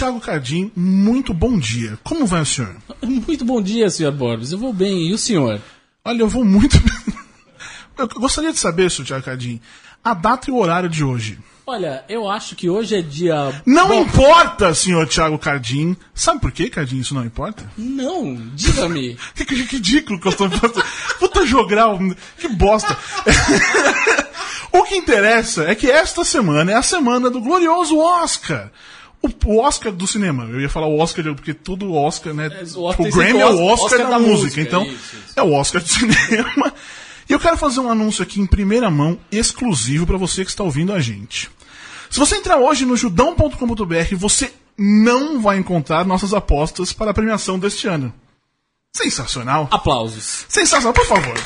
Thiago Cardim, muito bom dia. Como vai o senhor? Muito bom dia, senhor Borbes. Eu vou bem. E o senhor? Olha, eu vou muito bem. Eu gostaria de saber, senhor Thiago Cardim, a data e o horário de hoje. Olha, eu acho que hoje é dia. Não Bom, importa, senhor Thiago Cardim. Sabe por que, Cardim, isso não importa? Não, diga-me. Que, que, que ridículo que eu tô falando. Puta jogral, que bosta. o que interessa é que esta semana é a semana do glorioso Oscar. O, Oscar do cinema. Eu ia falar o Oscar, porque tudo Oscar, né? É, o Oscar o Grammy é o Oscar, Oscar da, da música, música, então isso, isso. é o Oscar do cinema. E eu quero fazer um anúncio aqui em primeira mão, exclusivo para você que está ouvindo a gente. Se você entrar hoje no judão.com.br, você não vai encontrar nossas apostas para a premiação deste ano. Sensacional. Aplausos. Sensacional, por favor.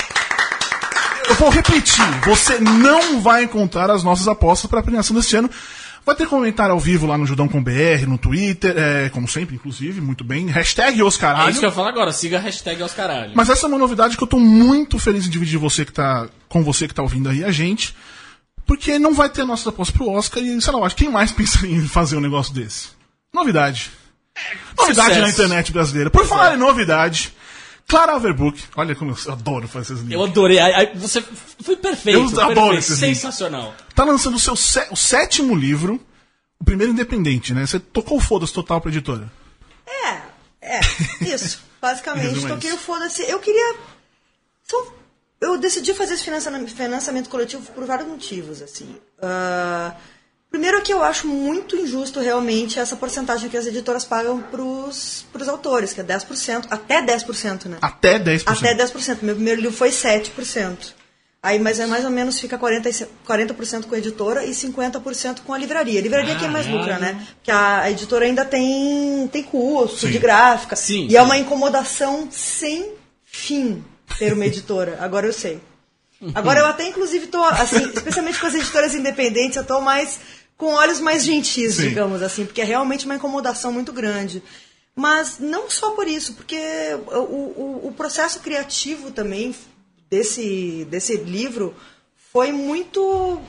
Eu vou repetir. Você não vai encontrar as nossas apostas para a premiação deste ano. Vai ter comentário ao vivo lá no Judão com BR, no Twitter, é, como sempre, inclusive, muito bem. Hashtag É Oscaralho. isso que eu falar agora. Siga a hashtag aos caralhos. Mas essa é uma novidade que eu tô muito feliz em dividir você que tá, com você que tá ouvindo aí a gente. Porque não vai ter nossas apostas pro Oscar e, sei lá, acho que quem mais pensaria em fazer um negócio desse? Novidade. Novidade sucesso. na internet brasileira. Por falar é. em novidade, Clara Overbook. Olha como eu adoro fazer esses Eu livros. adorei. Você foi perfeito. Eu adoro perfeito, esses livros. Sensacional. Tá lançando o seu sé- o sétimo livro, o primeiro independente, né? Você tocou o foda-se total pra editora. É, é, isso. Basicamente, toquei o foda-se. Eu queria. Eu decidi fazer esse financiamento, financiamento coletivo por vários motivos, assim. Ah, primeiro que eu acho muito injusto realmente essa porcentagem que as editoras pagam pros, pros autores, que é 10%, até 10%, né? Até 10%. Até 10%. Meu primeiro livro foi 7%. Aí, mas é mais ou menos fica 40%, e- 40% com a editora e 50% com a livraria. A livraria que é mais lucra, né? Porque a, editora ainda tem, tem custo Sim. de gráfica. Sim, e sim. é uma incomodação sem fim ter uma editora. Agora eu sei. Agora eu até, inclusive, tô, assim, especialmente com as editoras independentes, eu tô mais com olhos mais gentis, Sim. digamos assim, porque é realmente uma incomodação muito grande. Mas não só por isso, porque o, o, o processo criativo também desse, desse livro foi muito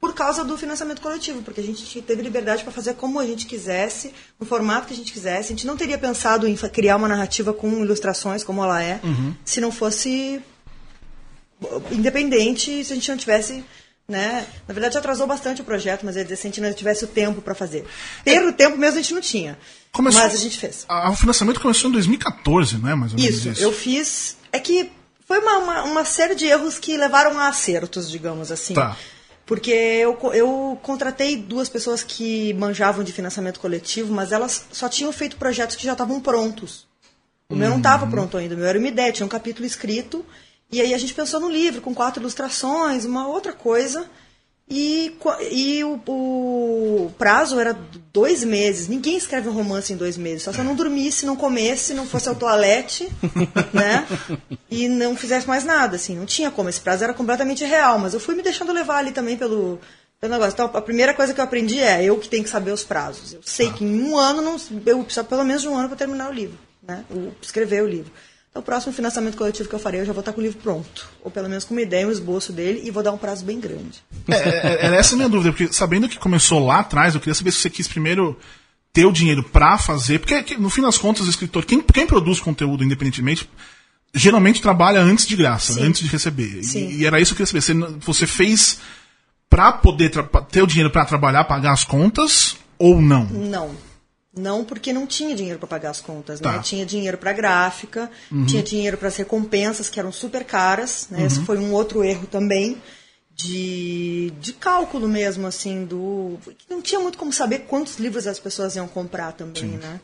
por causa do financiamento coletivo, porque a gente teve liberdade para fazer como a gente quisesse, no formato que a gente quisesse. A gente não teria pensado em criar uma narrativa com ilustrações como ela é, se não fosse independente, se a gente não tivesse. Né? Na verdade, atrasou bastante o projeto, mas é dizer, se a gente não tivesse o tempo para fazer. Ter o tempo mesmo a gente não tinha. Começou- Mas a gente fez. A- o financiamento começou em 2014, não é? Mais ou menos Isso, isso. eu fiz. É que foi uma, uma, uma série de erros que levaram a acertos, digamos assim. Tá. Porque eu, eu contratei duas pessoas que manjavam de financiamento coletivo, mas elas só tinham feito projetos que já estavam prontos. O meu não estava pronto ainda, o meu era uma ideia, tinha um capítulo escrito, e aí a gente pensou no livro, com quatro ilustrações, uma outra coisa, e, e o, o prazo era dois meses. Ninguém escreve um romance em dois meses, só se eu não dormisse, não comesse, não fosse ao toalete, né? E não fizesse mais nada, assim, não tinha como. Esse prazo era completamente real, mas eu fui me deixando levar ali também pelo, pelo negócio. Então, a primeira coisa que eu aprendi é eu que tenho que saber os prazos. Eu sei que em um ano, não, eu preciso pelo menos de um ano para terminar o livro, né? Escrever o livro. Então, o próximo financiamento coletivo que eu farei, eu já vou estar com o livro pronto. Ou pelo menos com uma ideia, um esboço dele, e vou dar um prazo bem grande. É, é, era essa a minha dúvida, porque sabendo que começou lá atrás, eu queria saber se você quis primeiro ter o dinheiro pra fazer, porque que, no fim das contas o escritor, quem, quem produz conteúdo independentemente, geralmente trabalha antes de graça, Sim. antes de receber. E- Sim. E, era isso que eu queria saber. Você, você fez pra poder ter o dinheiro pra trabalhar, pagar as contas, ou não? Não. Não, porque não tinha dinheiro para pagar as contas, né? Tá. Tinha dinheiro para gráfica, tinha dinheiro para as recompensas, que eram super caras, né? Uhum. Esse foi um outro erro também de, de cálculo mesmo, assim, do... Não tinha muito como saber quantos livros as pessoas iam comprar também, né?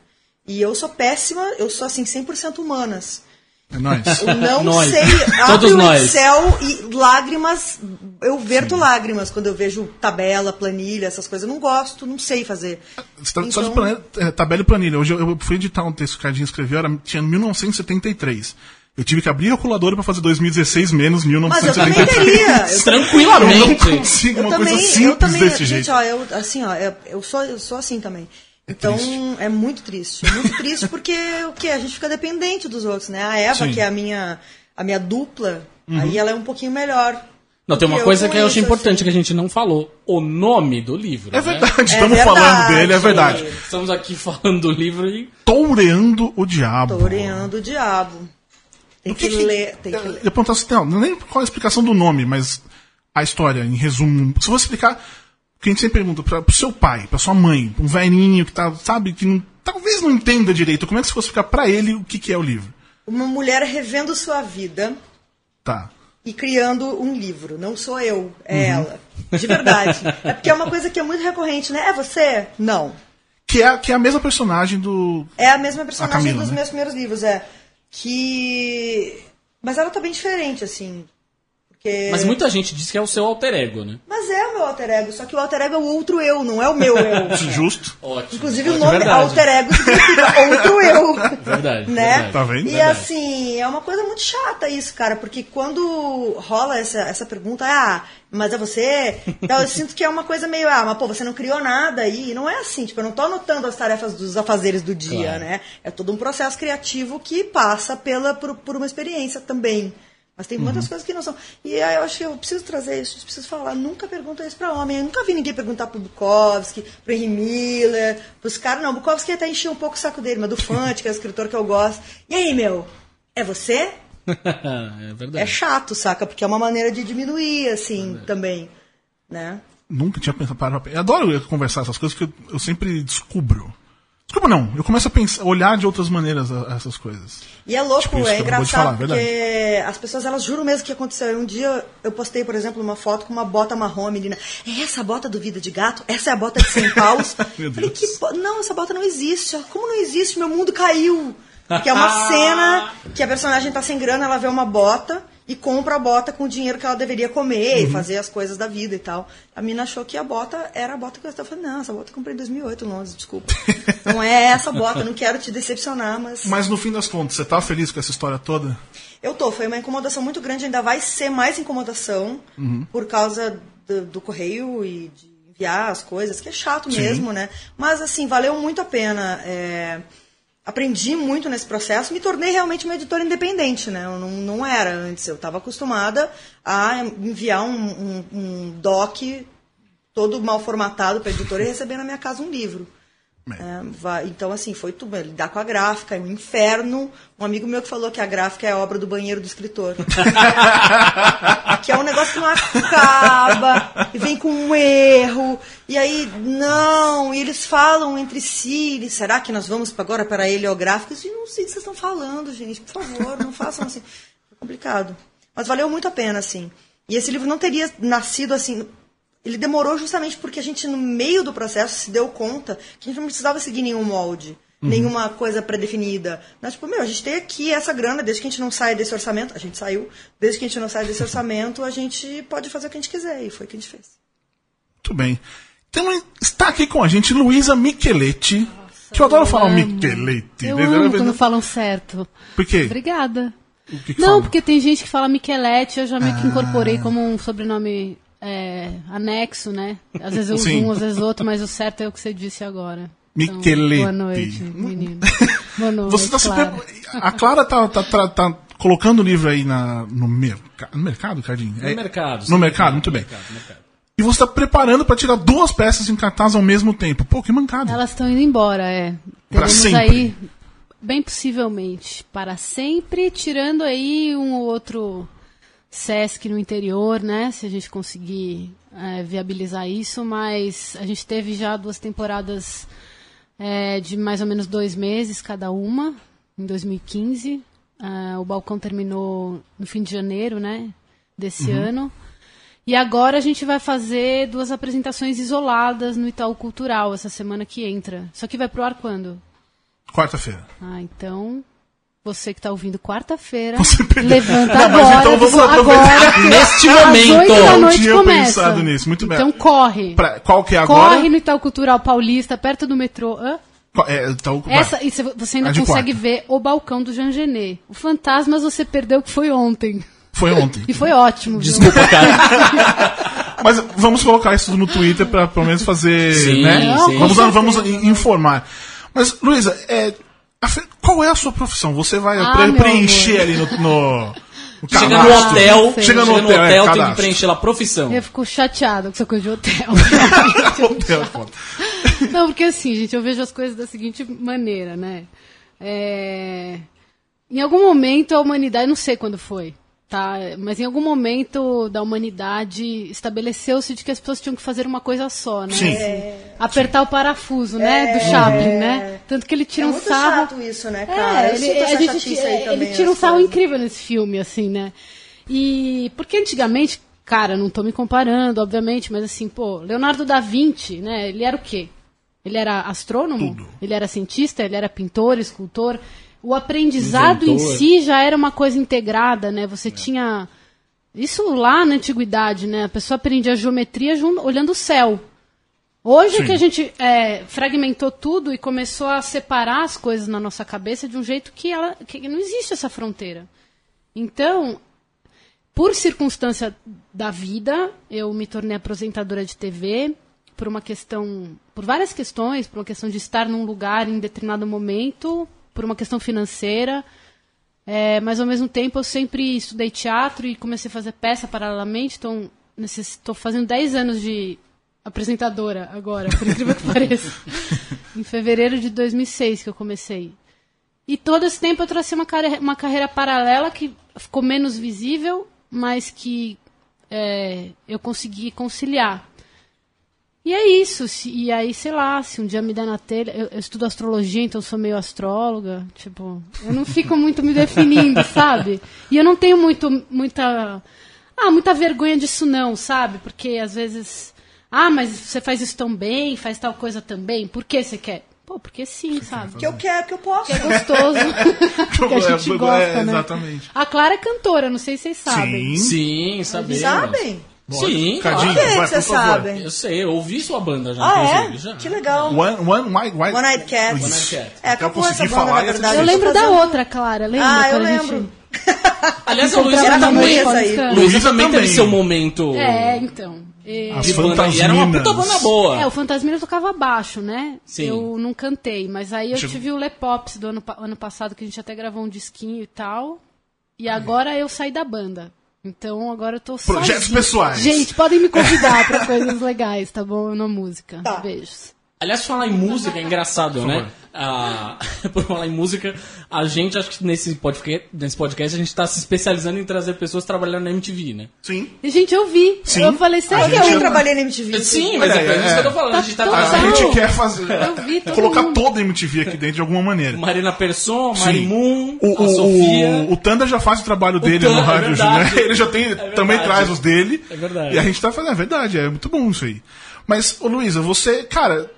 E eu sou péssima, eu sou, assim, 100% humanas. É nóis. Eu não Nós. sei. Todos Abre o nós. Excel e lágrimas. Eu verto lágrimas quando eu vejo tabela, planilha, essas coisas. Eu não gosto, não sei fazer. Tá- Só de Então- planilha, é, tabela e planilha. Hoje eu, eu fui editar um texto que o Cardinho escreveu, era, tinha 1973. Eu tive que abrir a calculadora pra fazer 2016 menos Mas eu também 1973. teria. Eu Tranquilamente. Eu não consigo Eu uma também, coisa eu simples também, desse gente, jeito. ó, eu, assim, ó, eu, eu sou, eu sou assim também. Então, triste. é muito triste. É muito triste porque o que? A gente fica dependente dos outros, né? A Eva, Sim. Uhum. que é a minha, a minha dupla, aí ela é um pouquinho melhor. Não, tem uma Eu coisa que eu acho importante assim. que a gente não falou. O nome do livro. É né? verdade, É estamos verdade. falando dele, é verdade. Estamos aqui falando do livro e. Toureando o Diabo. Toureando o diabo. Tem O que, ler, tem que Eu ler. ia perguntar se não, nem qual a explicação do nome, mas a história, em resumo. Se você explicar, que a gente sempre pergunta para pro seu pai, pra sua mãe, um velhinho que tá, sabe, que não- talvez não entenda direito, como é que você fosse explicar pra ele o que, que é o livro? Uma mulher revendo sua vida Tá. e criando um livro. Não sou eu, é ela. De verdade. é porque é uma coisa que é muito recorrente, né? É você? Não. Que é, que é a mesma personagem do. É a mesma personagem A Camila, dos né? meus primeiros livros, é. Que. Mas ela tá bem diferente, assim. Porque... Mas muita gente diz que é o seu alter ego, né? Mas é o meu alter ego, só que o alter ego é o outro eu, não é o meu eu. Justo. Ótimo. Inclusive o Ótimo, nome verdade. alter ego significa outro eu. Verdade. né? verdade. Tá vendo? E Verdade. assim, é uma coisa muito chata isso, cara, porque quando rola essa, essa pergunta, ah, mas é você? Então eu sinto que é uma coisa meio, ah, mas pô, você não criou nada aí. E não é assim, tipo, eu não tô anotando as tarefas dos afazeres do dia, Claro. né? É todo um processo criativo que passa pela, por, por uma experiência também. Mas tem muitas coisas que não são. E aí eu acho que eu preciso trazer isso, eu preciso falar. Nunca pergunta isso pra homem. Eu nunca vi ninguém perguntar pro Bukowski, pro Henry Miller, pros caras. Não, Bukowski até enchia um pouco o saco dele, mas do Fante, que é o escritor que eu gosto. E aí, meu? É você? é verdade. É chato, saca? Porque é uma maneira de diminuir, assim, também. Né? Nunca tinha pensado. Para, eu adoro conversar essas coisas que eu, eu sempre descubro. Desculpa, não. Eu começo a pensar, olhar de outras maneiras a- a essas coisas. E é louco, Tipo é que engraçado, falar, porque as pessoas, elas juram mesmo que aconteceu. Um dia eu postei, por exemplo, uma foto com uma bota marrom, a menina, é essa a bota do Vida de Gato? Essa é a bota de 100 paus? Meu Falei, Deus. que bo- não, essa bota não existe. Como não existe? Meu mundo caiu. Que é uma cena que a personagem tá sem grana, ela vê uma bota e compra a bota com o dinheiro que ela deveria comer Uhum. e fazer as coisas da vida e tal. A mina achou que a bota era a bota que eu estava falando, não, essa bota eu comprei em 2008, Londres, desculpa. não é essa bota, não quero te decepcionar, mas... Mas no fim das contas, você tá feliz com essa história toda? Eu tô, foi uma incomodação muito grande, ainda vai ser mais incomodação por causa do, do correio e de enviar as coisas, que é chato Sim. mesmo, né? Mas assim, valeu muito a pena. é, aprendi muito nesse processo, me tornei realmente uma editora independente, né? Eu não, não era antes, eu estava acostumada a enviar um, um, um doc todo mal formatado para a editora e receber na minha casa um livro. É, vai- então, assim, foi tudo. é, Lidar com a gráfica, é um inferno. Um amigo meu que falou que a gráfica é a obra do banheiro do escritor. que é um negócio que não acaba, e vem com um erro, e aí, não, e eles falam entre si, e será que nós vamos agora para a heliográfica? Eu não sei o que vocês estão falando, gente, por favor, não façam assim. É complicado. Mas valeu muito a pena, assim. E esse livro não teria nascido assim. Ele demorou justamente porque a gente, no meio do processo, se deu conta que a gente não precisava seguir nenhum molde, nenhuma coisa pré-definida. Né? Tipo, meu, a gente tem aqui essa grana, desde que a gente não saia desse orçamento, a gente saiu, desde que a gente não saia desse orçamento, a gente pode fazer o que a gente quiser, e foi o que a gente fez. Muito bem. Então está aqui com a gente Luísa Micheletti. que eu adoro falar o Micheletti. Eu né? amo quando falam certo. Por quê? Obrigada. O que que Não, fala? Ah. porque tem gente que fala Micheletti, eu já meio que incorporei como um sobrenome é, anexo, né? Às vezes eu um, às vezes outro, mas o certo é o que você disse agora. Micheletti. boa noite, menino. Boa noite, Você tá Clara. pre- A Clara tá, tá, tá- tá colocando o livro aí na, no, merca... no mercado, Cardinho? No mercado, No mercado, muito bem. Mercado, mercado. E você tá preparando pra tirar duas peças em cartaz ao mesmo tempo. Pô, que mancada. Elas estão indo embora, é. Pra Teremos sempre. aí, bem possivelmente, para sempre, tirando aí um ou outro Sesc no interior, né? Se a gente conseguir é, viabilizar isso, mas a gente teve já duas temporadas é, de mais ou menos dois meses cada uma, em 2015. Ah, o balcão terminou no fim de janeiro, né? Desse ano. E agora a gente vai fazer duas apresentações isoladas no Itaú Cultural essa semana que entra. Só que vai pro ar quando? Quarta-feira. Ah, então. Você que tá ouvindo quarta-feira, Você perdeu. levanta Não, mas agora. então vamos aproveitar. agora. Neste Às momento. oito da Não noite tinha começa. pensado nisso, muito bem. Então corre. Pra- qual que é agora? Corre no Itaú Cultural Paulista, perto do metrô. Hã? É, então. Essa, e cê- você ainda de consegue quarta. ver o balcão do Jean Genet. O Fantasmas você perdeu que foi ontem. Foi ontem. E foi ótimo. viu? Desculpa, cara. Mas vamos colocar isso no Twitter pra pelo menos fazer, Sim, né? sim. Vamos, vamos informar. Mas, Luísa, é, qual é a sua profissão? Você vai Ah, preencher amor. ali no, no, Chega no hotel, chega no Chega no hotel, hotel, é, tem que preencher lá profissão. Eu fico chateada com essa coisa de hotel. Hotel é foda. Não, porque assim, gente, eu vejo as coisas da seguinte maneira, né? É, Em algum momento a humanidade, não sei quando foi, tá? Mas em algum momento da humanidade estabeleceu-se de que as pessoas tinham que fazer uma coisa só, né? Sim. Apertar o parafuso, né? Do Chaplin, né? Tanto que ele É tira um muito sarro. chato isso, né, cara? É, Eu ele, a gente, aí é, também, ele tira um sarro coisas. incrível nesse filme, assim, né? E porque antigamente, cara, não tô me comparando, obviamente, mas assim, pô, Leonardo da Vinci, né? Ele era o quê? Ele era astrônomo? Tudo. Ele era cientista? Ele era pintor, escultor? O aprendizado em si já era uma coisa integrada, né? Você tinha isso lá na antiguidade, né? A pessoa aprendia geometria jun- olhando o céu. Hoje é Sim. que a gente é, fragmentou tudo e começou a separar as coisas na nossa cabeça de um jeito que, ela, que não existe essa fronteira. Então, por circunstância da vida, eu me tornei apresentadora de TV por uma questão, por várias questões, por uma questão de estar num lugar em determinado momento, por uma questão financeira. É, mas ao mesmo tempo eu sempre estudei teatro e comecei a fazer peça paralelamente, então estou fazendo 10 anos de apresentadora agora, por incrível que pareça. em fevereiro de 2006 que eu comecei. E todo esse tempo eu tracei uma, carre- uma carreira paralela que ficou menos visível, mas que é, eu consegui conciliar. E é isso. e aí, sei lá, se um dia me der na telha. Eu, eu estudo astrologia, então eu sou meio astróloga. Tipo, eu não fico muito me definindo, sabe? E eu não tenho muito, muita. Ah, muita vergonha disso, não, sabe? Porque às vezes. Ah, mas você faz isso tão bem, faz tal coisa também. Por que você quer? Pô, porque sim, sabe? Que eu quero, que eu posso. Que é gostoso. que a gente É, gosta, é, né? Exatamente. A Clara é cantora, não sei se vocês sabem. Sim. Sim, sabemos. Sabem? Sim, Cadinho, claro. que vai, favor. sabem? Eu sei, eu ouvi sua banda já, Ah, inclusive. é? Já. Que legal. One, one, white. One Night Cat. One Night Cat. É, acabou essa conseguir banda, falar na verdade. Eu lembro da outra, Clara. Lembra? Ah, eu a gente lembro. Aliás, a Luísa também? Luísa também teve seu momento É, então. E- As. E era uma puta Fantasminas. banda boa. É, o Fantasmina tocava baixo, né? Sim. Eu não cantei, mas aí eu Chegou- tive o Lepops do ano, ano passado, que a gente até gravou um disquinho e tal. E agora eu saí da banda. Então agora eu tô só. Projetos pessoais. Gente, podem me convidar pra coisas legais, tá bom? Na música. Tá. Beijos. Aliás, falar em música é engraçado, né? Ah, por falar em música, a gente, acho que nesse podcast, nesse podcast a gente tá se especializando em trazer pessoas trabalhando na MTV, né? Sim. E, gente, eu vi. Sim. Eu falei, sério? gente Eu é- trabalhei na MTV. Sim, mas Olha é, aí, isso que eu tô falando. A gente tá Tá A trazendo gente quer fazer. Eu vi todo colocar mundo. toda a MTV aqui dentro de alguma maneira. Marina Persson, Sim. Mari Moon, O, Sofia. o, o Tanda já faz o trabalho dele Tanda, no é rádio, né? Ele já tem, também verdade. traz os dele. É verdade. E a gente tá fazendo, é verdade, é muito bom isso aí. Mas, ô Luísa, você, cara,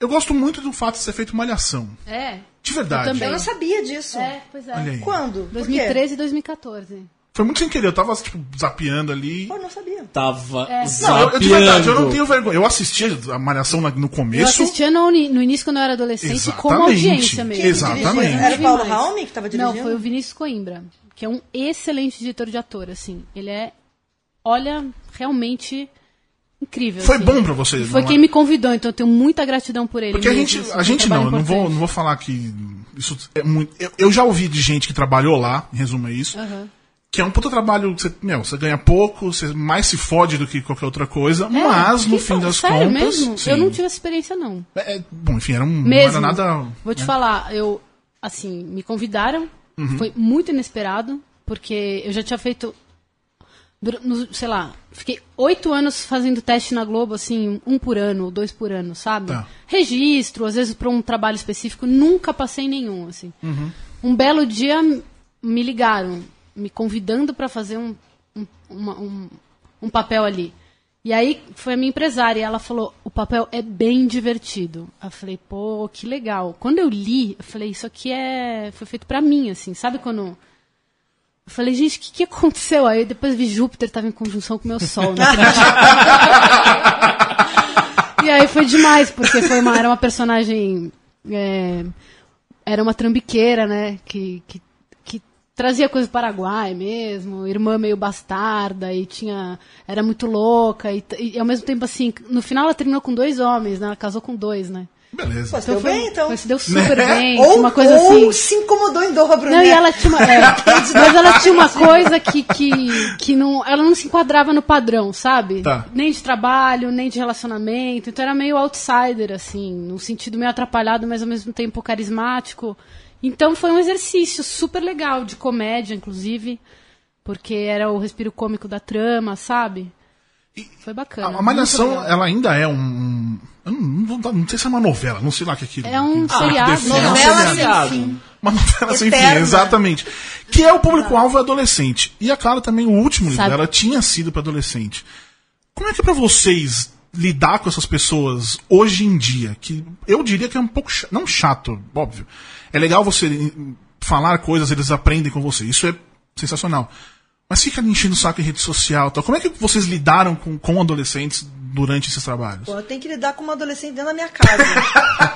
eu gosto muito do fato de ser feito malhação. É. De verdade. Eu também. Eu não sabia disso. É, pois é. Olha aí. Quando? Por quê? 2013 e 2014. Foi muito sem querer, eu tava, tipo, zapeando ali. Pô, eu não sabia. Tava É. Não, eu, eu, de verdade, eu não zapeando. tenho vergonha. Eu assisti a malhação no Eu começo. assistia no, no início quando eu era adolescente como Exatamente. audiência mesmo. Exatamente. Eu Era o Paulo. Raume que tava dirigindo? Não, foi o Vinícius Coimbra, que é um excelente diretor de ator, assim. Ele é, olha, realmente incrível. Foi assim. bom pra você, E Foi não é? quem me convidou, então eu tenho muita gratidão por ele. Porque a mesmo, gente, assim, a foi um gente não, eu não vou, não vou falar que isso é muito. Eu, eu já ouvi de gente que trabalhou lá, em resumo é isso, Aham. que é um puta trabalho você, meu, você ganha pouco, você mais se fode do que qualquer outra coisa, mas no fim das sério contas. mesmo? sim. Eu não tive essa experiência, não. É, é, bom, enfim, era um, não Mesmo. era nada. Vou te né? falar, eu, assim, me convidaram, Uhum. foi muito inesperado, porque eu já tinha feito, sei lá, fiquei oito anos fazendo teste na Globo, assim, um por ano, ou dois por ano, sabe? Tá. Registro, às vezes para um trabalho específico, nunca passei nenhum, assim. Uhum. Um belo dia me ligaram, me convidando para fazer um, um, uma- um, um papel ali. E aí foi a minha empresária e ela falou: o papel é bem divertido. Eu falei, pô, que legal. Quando eu li, eu falei, isso aqui é. Foi feito pra mim, assim, sabe quando. Eu falei, gente, o que, que aconteceu? Aí depois vi Júpiter tava em conjunção com o meu Sol, né? e aí foi demais, porque foi uma, era uma personagem. é, era uma trambiqueira, né? Que, que, que trazia coisa do Paraguai mesmo, irmã meio bastarda, e tinha. Era muito louca, e, e ao mesmo tempo assim, no final ela terminou com dois homens, né? Ela casou com dois, né? Beleza. Pô, se deu bem, então. Se deu super Né? bem. Ou, uma coisa ou assim. se incomodou em dobro, Não, né? e ela tinha uma, é, mas ela tinha uma coisa que, que, que não, ela não se enquadrava no padrão, sabe? Tá. Nem de trabalho, nem de relacionamento. Então era meio outsider, assim, num sentido meio atrapalhado, mas ao mesmo tempo carismático. Então foi um exercício super legal, de comédia, inclusive, porque era o respiro cômico da trama, sabe? Foi bacana. A, Malhação, ela ainda é um. Eu não, não, não sei se é uma novela, não sei lá o que é aquilo. É um que- seriado. define, é um Novela seriado. Uma novela sem fim, exatamente. Que é o público-alvo adolescente. E a Clara também, o último livro dela tinha sido para adolescente. Como é que é pra vocês lidar com essas pessoas hoje em dia? Que eu diria que é um pouco. cha- Não chato, óbvio. É legal você falar coisas, eles aprendem com você. Isso é sensacional. Mas fica ali enchendo o saco em rede social tal. Como é que vocês lidaram com, com adolescentes durante esses trabalhos? Pô, eu tenho que lidar com uma adolescente dentro da minha casa.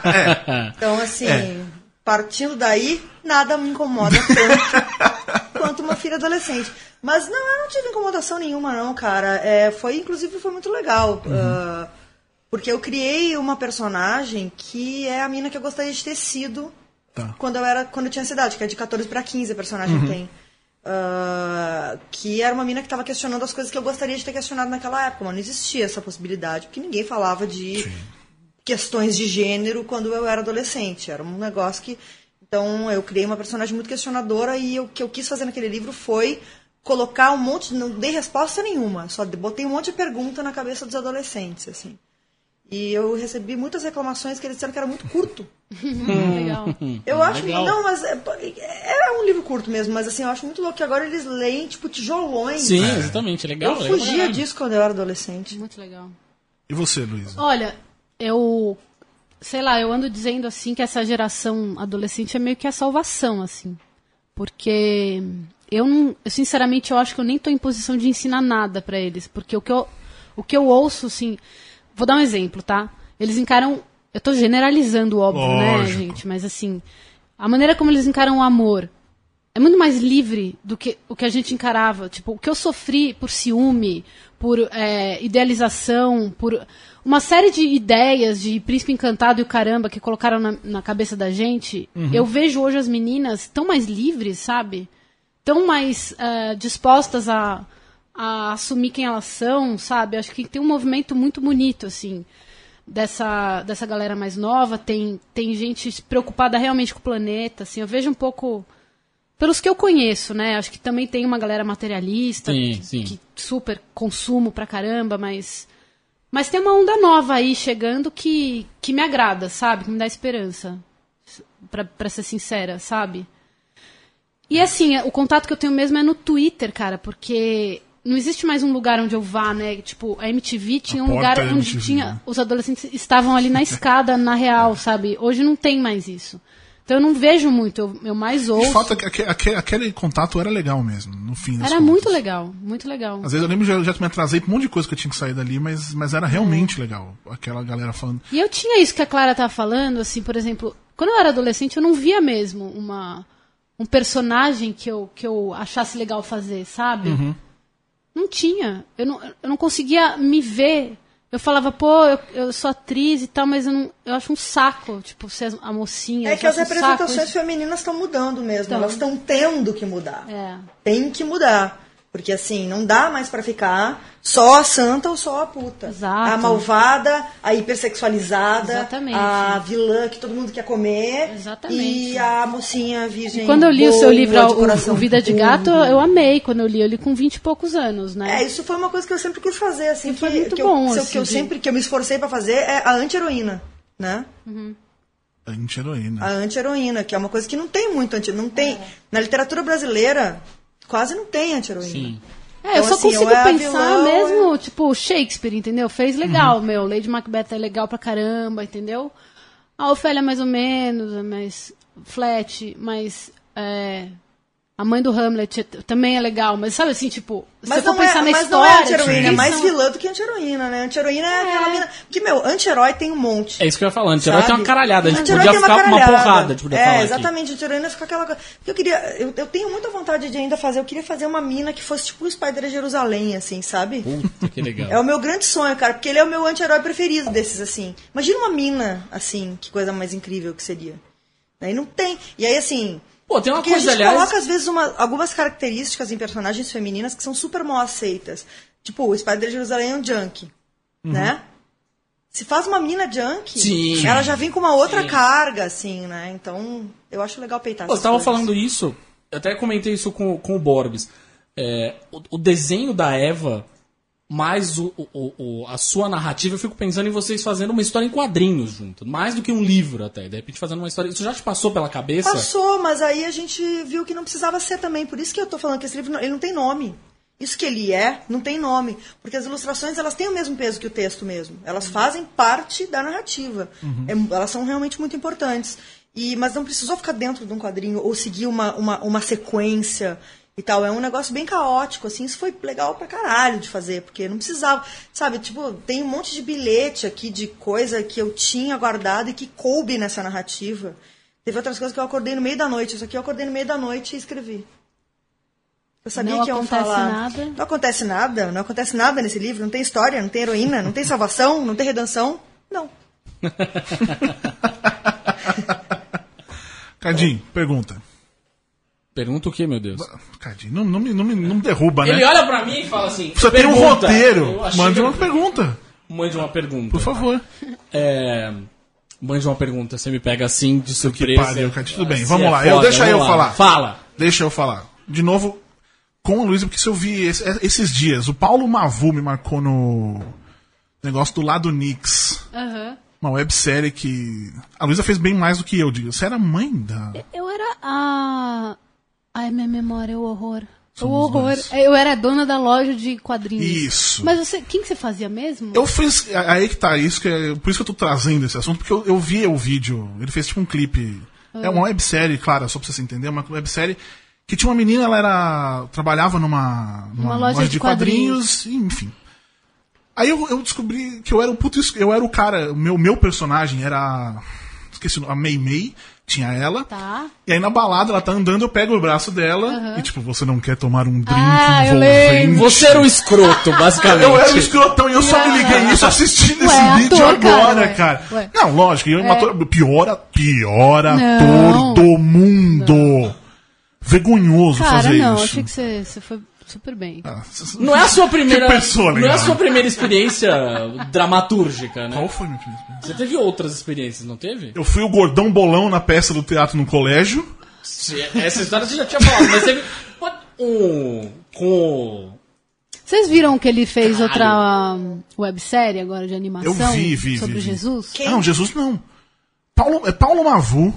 Então, assim, É. partindo daí, nada me incomoda tanto quanto uma filha adolescente. Mas não, eu não tive incomodação nenhuma, não, cara. É, foi, inclusive, foi muito legal. ah, porque eu criei uma personagem que é a mina que eu gostaria de ter sido Tá. quando eu era quando eu tinha essa idade, que é de 14 para 15 a personagem tem. Ah, que era uma mina que estava questionando as coisas que eu gostaria de ter questionado naquela época, mas não existia essa possibilidade, porque ninguém falava de questões de gênero quando eu era adolescente. Era um negócio que. Então eu criei uma personagem muito questionadora e o que eu quis fazer naquele livro foi colocar um monte. Não dei resposta nenhuma, só botei um monte de pergunta na cabeça dos adolescentes, assim. E eu recebi muitas reclamações que eles disseram que era muito curto. Legal. Eu acho. legal. Não, mas é, é um livro curto mesmo, mas assim, eu acho muito louco que agora eles leem, tipo, tijolões. Sim, exatamente. Legal. Eu legal pra fugia caralho. disso quando eu era adolescente. Muito legal. E você, Luísa? Olha, eu. Sei lá, eu ando dizendo assim que essa geração adolescente é meio que a salvação, assim. Porque eu não. Eu, sinceramente, eu acho que eu nem tô em posição de ensinar nada pra eles. Porque o que eu, o que eu ouço, assim. Vou dar um exemplo, tá? Eles encaram. Eu tô generalizando, óbvio, né, Lógico. gente? Mas assim. A maneira como eles encaram o amor é muito mais livre do que o que a gente encarava. Tipo, o que eu sofri por ciúme, por é, idealização, por uma série de ideias de príncipe encantado e o caramba que colocaram na, na cabeça da gente. Eu vejo hoje as meninas tão mais livres, sabe? Tão mais é, dispostas a, a assumir quem elas são, sabe? Acho que tem um movimento muito bonito, assim dessa, dessa galera mais nova, tem, tem gente preocupada realmente com o planeta, assim, eu vejo um pouco pelos que eu conheço, né? Acho que também tem uma galera materialista, Sim, que, sim. que super consumo pra caramba, mas mas tem uma onda nova aí chegando que, que me agrada, sabe? Que me dá esperança. Pra, pra ser sincera, sabe? E assim, o contato que eu tenho mesmo é no Twitter, cara, porque não existe mais um lugar onde eu vá, né? Tipo, a MTV tinha A um lugar onde MTV, tinha. Os adolescentes estavam ali na escada, na real, sabe? Hoje não tem mais isso. Então eu não vejo muito, eu, eu mais De ouço. fato, aque- aque- aquele contato era legal mesmo, no fim das Era contas. muito legal, muito legal. Às vezes eu lembro já, já me atrasei pra um monte de coisa que eu tinha que sair dali, mas, mas era realmente legal. Aquela galera falando. E eu tinha isso que a Clara tava falando, assim, por exemplo, quando eu era adolescente, eu não via mesmo uma, um personagem que eu, que eu achasse legal fazer, sabe? Não tinha. Eu não, eu não conseguia me ver. Eu falava, pô, eu, eu sou atriz e tal, mas eu, não, eu acho um saco, tipo, ser a mocinha. É que as um representações femininas estão mudando mesmo. Então. Elas estão tendo que mudar. É. Tem que mudar. Porque assim, não dá mais pra ficar só a santa ou só a puta. Exato. A malvada, a hipersexualizada, Exatamente. a vilã que todo mundo quer comer. Exatamente. E a mocinha virgem. Quando eu li o seu boa, livro, o, coração o Vida de. Gato, eu amei quando eu li. Eu li com 20 e poucos anos, né? É, isso foi uma coisa que eu sempre quis fazer, assim, E que, foi muito que bom, eu, assim, que eu sempre que eu me esforcei pra fazer é a anti-heroína, né? Anti-heroína. A anti-heroína, que é uma coisa que não tem muito anti, não tem na literatura brasileira quase não tem anti-heroína. Sim. É, eu Então, só assim, consigo é pensar vilã, ou mesmo, tipo, Shakespeare, entendeu? Fez legal, Uhum. meu. Lady Macbeth é legal pra caramba, entendeu? A Ofélia mais ou menos, é mais flat, mas é, A mãe do Hamlet é- também é legal, mas sabe assim, tipo, se Mas você for não, é, pensar na mas história. não é anti-heroína, é eles mais vilã do que anti-heroína, né? Anti-heroína é, aquela mina. Porque, meu, anti-herói tem um monte. É isso que eu ia falar. Anti-herói tem uma caralhada. A gente podia tem ficar uma caralhada. porrada. Podia é, falar exatamente. Anti-heroína fica aquela coisa. Porque eu queria. Eu, eu tenho muita vontade de ainda fazer. Eu queria fazer uma mina que fosse tipo o Spider de Jerusalém, assim, sabe? Puta, que legal. É o meu grande sonho, cara, porque ele é o meu anti-herói preferido desses, assim. Imagina uma mina, assim, que coisa mais incrível que seria. Aí não tem. E aí, assim. Pô, tem uma Porque coisa, a gente aliás... coloca, às vezes, uma- algumas características em personagens femininas que são super mal aceitas. Tipo, o Spider de Jerusalém é um junk, né? Se faz uma mina junk, Sim. ela já vem com uma outra Sim. carga, assim, né? Então, eu acho legal peitar Pô, você tava coisas. falando isso, eu até comentei isso com, com o Borbs. É, o, o desenho da Eva, mais o, o- o- a sua narrativa, eu fico pensando em vocês fazendo uma história em quadrinhos junto. Mais do que um livro até. De repente fazendo uma história. Isso já te passou pela cabeça? Passou, mas aí a gente viu que não precisava ser também. Por isso que eu tô falando que esse livro não- ele não tem nome. Isso que ele é, não tem nome. Porque as ilustrações, elas têm o mesmo peso que o texto mesmo. Elas fazem parte da narrativa. É- elas são realmente muito importantes. E, mas não precisou ficar dentro de um quadrinho ou seguir uma, uma, uma sequência e tal. É um negócio bem caótico, assim. Isso foi legal pra caralho de fazer, porque não precisava. Sabe, tipo, tem um monte de bilhete aqui de coisa que eu tinha guardado e que coube nessa narrativa. Teve outras coisas que eu acordei no meio da noite. Isso aqui eu acordei no meio da noite e escrevi. Eu sabia Não que iam acontece falar. nada. Não acontece nada. Não acontece nada nesse livro. Não tem história, não tem heroína, não tem salvação, não tem redenção. Não. Cadinho, pergunta. Pergunta o que, meu Deus? Cadinho, não, não, me, não, me, não me derruba, né? Ele olha pra mim e fala assim: Você tem um roteiro. Eu Mande que- uma pergunta, Mande uma pergunta. por favor. É, Mande uma pergunta, você me pega assim de surpresa. pariu, cara. Tudo bem, vamos é lá. Eu- foda, deixa eu lá. falar. Fala. Deixa eu falar. De novo, com a Luísa, porque se eu vi esse- esses dias, o Paulo Mavu me marcou no negócio do lado Nix. Aham. Uma websérie que. A Luísa fez bem mais do que eu, digo. Você era mãe da. Eu era a. Ai, minha memória, o horror. Somos o horror. dois. Eu era dona da loja de quadrinhos. Isso. Mas você, quem que você fazia mesmo? Eu fiz. Aí que tá, isso que é, por isso que eu tô trazendo esse assunto, porque eu, eu vi o vídeo. Ele fez tipo um clipe. É uma websérie, claro, só pra você entender, uma websérie que tinha uma menina, ela era. trabalhava numa, numa loja de quadrinhos, enfim. Aí eu, eu descobri que eu era o puto. Eu era o cara. O meu, meu personagem era. Esqueci a Mei Mei, tinha ela. Tá. E aí na balada ela tá andando, eu pego o braço dela e tipo, você não quer tomar um drink Ah, envolvente. Você era o escroto, basicamente. Eu era o escrotão e eu só me liguei isso assistindo Ué, esse vídeo ator, cara, agora, cara. Ué. Não, lógico, eu é. ator, pior, pior Não. ator do mundo. Vergonhoso Cara, fazer não, isso. achei que você, você foi super bem. Ah, Não é a sua primeira. Não é a sua primeira experiência dramatúrgica, né? Qual foi minha primeira experiência? Você teve outras experiências, não teve? Eu fui o gordão bolão na peça do teatro no colégio. Se- Essa história você já tinha falado, mas teve. Um. Com. Vocês viram que ele fez outra um, websérie agora de animação? Eu vi, vi, Sobre vi, vi. Jesus? Quem? Não, Jesus não. Paulo, é Paulo Mavu.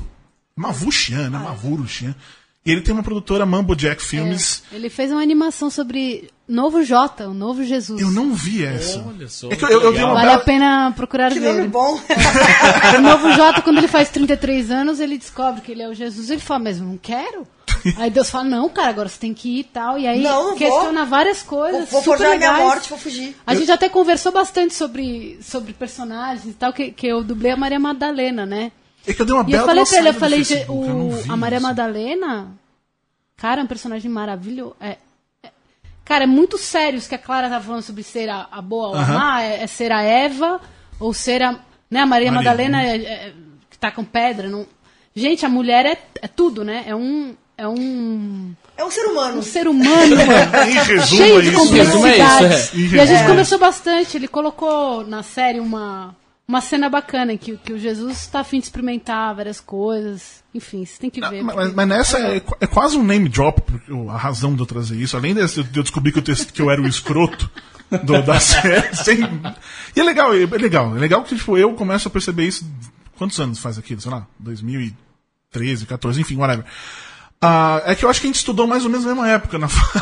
Mavu Chian, né? Mavuro Chian. E ele tem uma produtora Mambo Jack Filmes. Ele fez uma animação sobre Novo Jota, o Novo Jesus. Eu não vi essa. Olha só. É que eu, eu, eu uma Vale bela- a pena procurar Que ver. nome bom. O Novo Jota, quando ele faz 33 anos, ele descobre que ele é o Jesus. Ele fala, mas eu não quero. Aí Deus fala, não, cara, agora você tem que ir e tal. E aí Não, não questiona vou. várias coisas. Vou super forjar a minha legais. morte, vou fugir. A gente até conversou bastante sobre, sobre personagens e tal, que, que eu dublei a Maria Madalena, né? É que eu dei uma E bela eu falei pra ele, eu falei, Facebook, eu o, vi a Maria isso. Madalena, cara, é um personagem maravilhoso. É, é- cara, é muito sério isso que a Clara tá falando sobre ser a, a boa ou a má, é, é ser a Eva ou ser a. Né, a Maria, Maria, Madalena é, é- que tá com pedra. Não... Gente, a mulher é, é tudo, né? É um. É um, É um ser humano. um ser humano Em resumo, cheio é de isso. complexidades. É isso, é. E a gente É. conversou bastante. Ele colocou na série uma, uma cena bacana que, que o Jesus está afim de experimentar várias coisas. Enfim, você tem que ver. Mas, porque- mas nessa é, qu- é quase um name drop, a razão de eu trazer isso. Além de eu descobrir que eu, te- que eu era o escroto do- da série. sem- E é legal, é legal. É legal que tipo, eu começo a perceber isso. Quantos anos faz aquilo? Sei lá, 2013, 14, enfim, whatever. Ah, é que eu acho que a gente estudou mais ou menos na mesma época na FAP.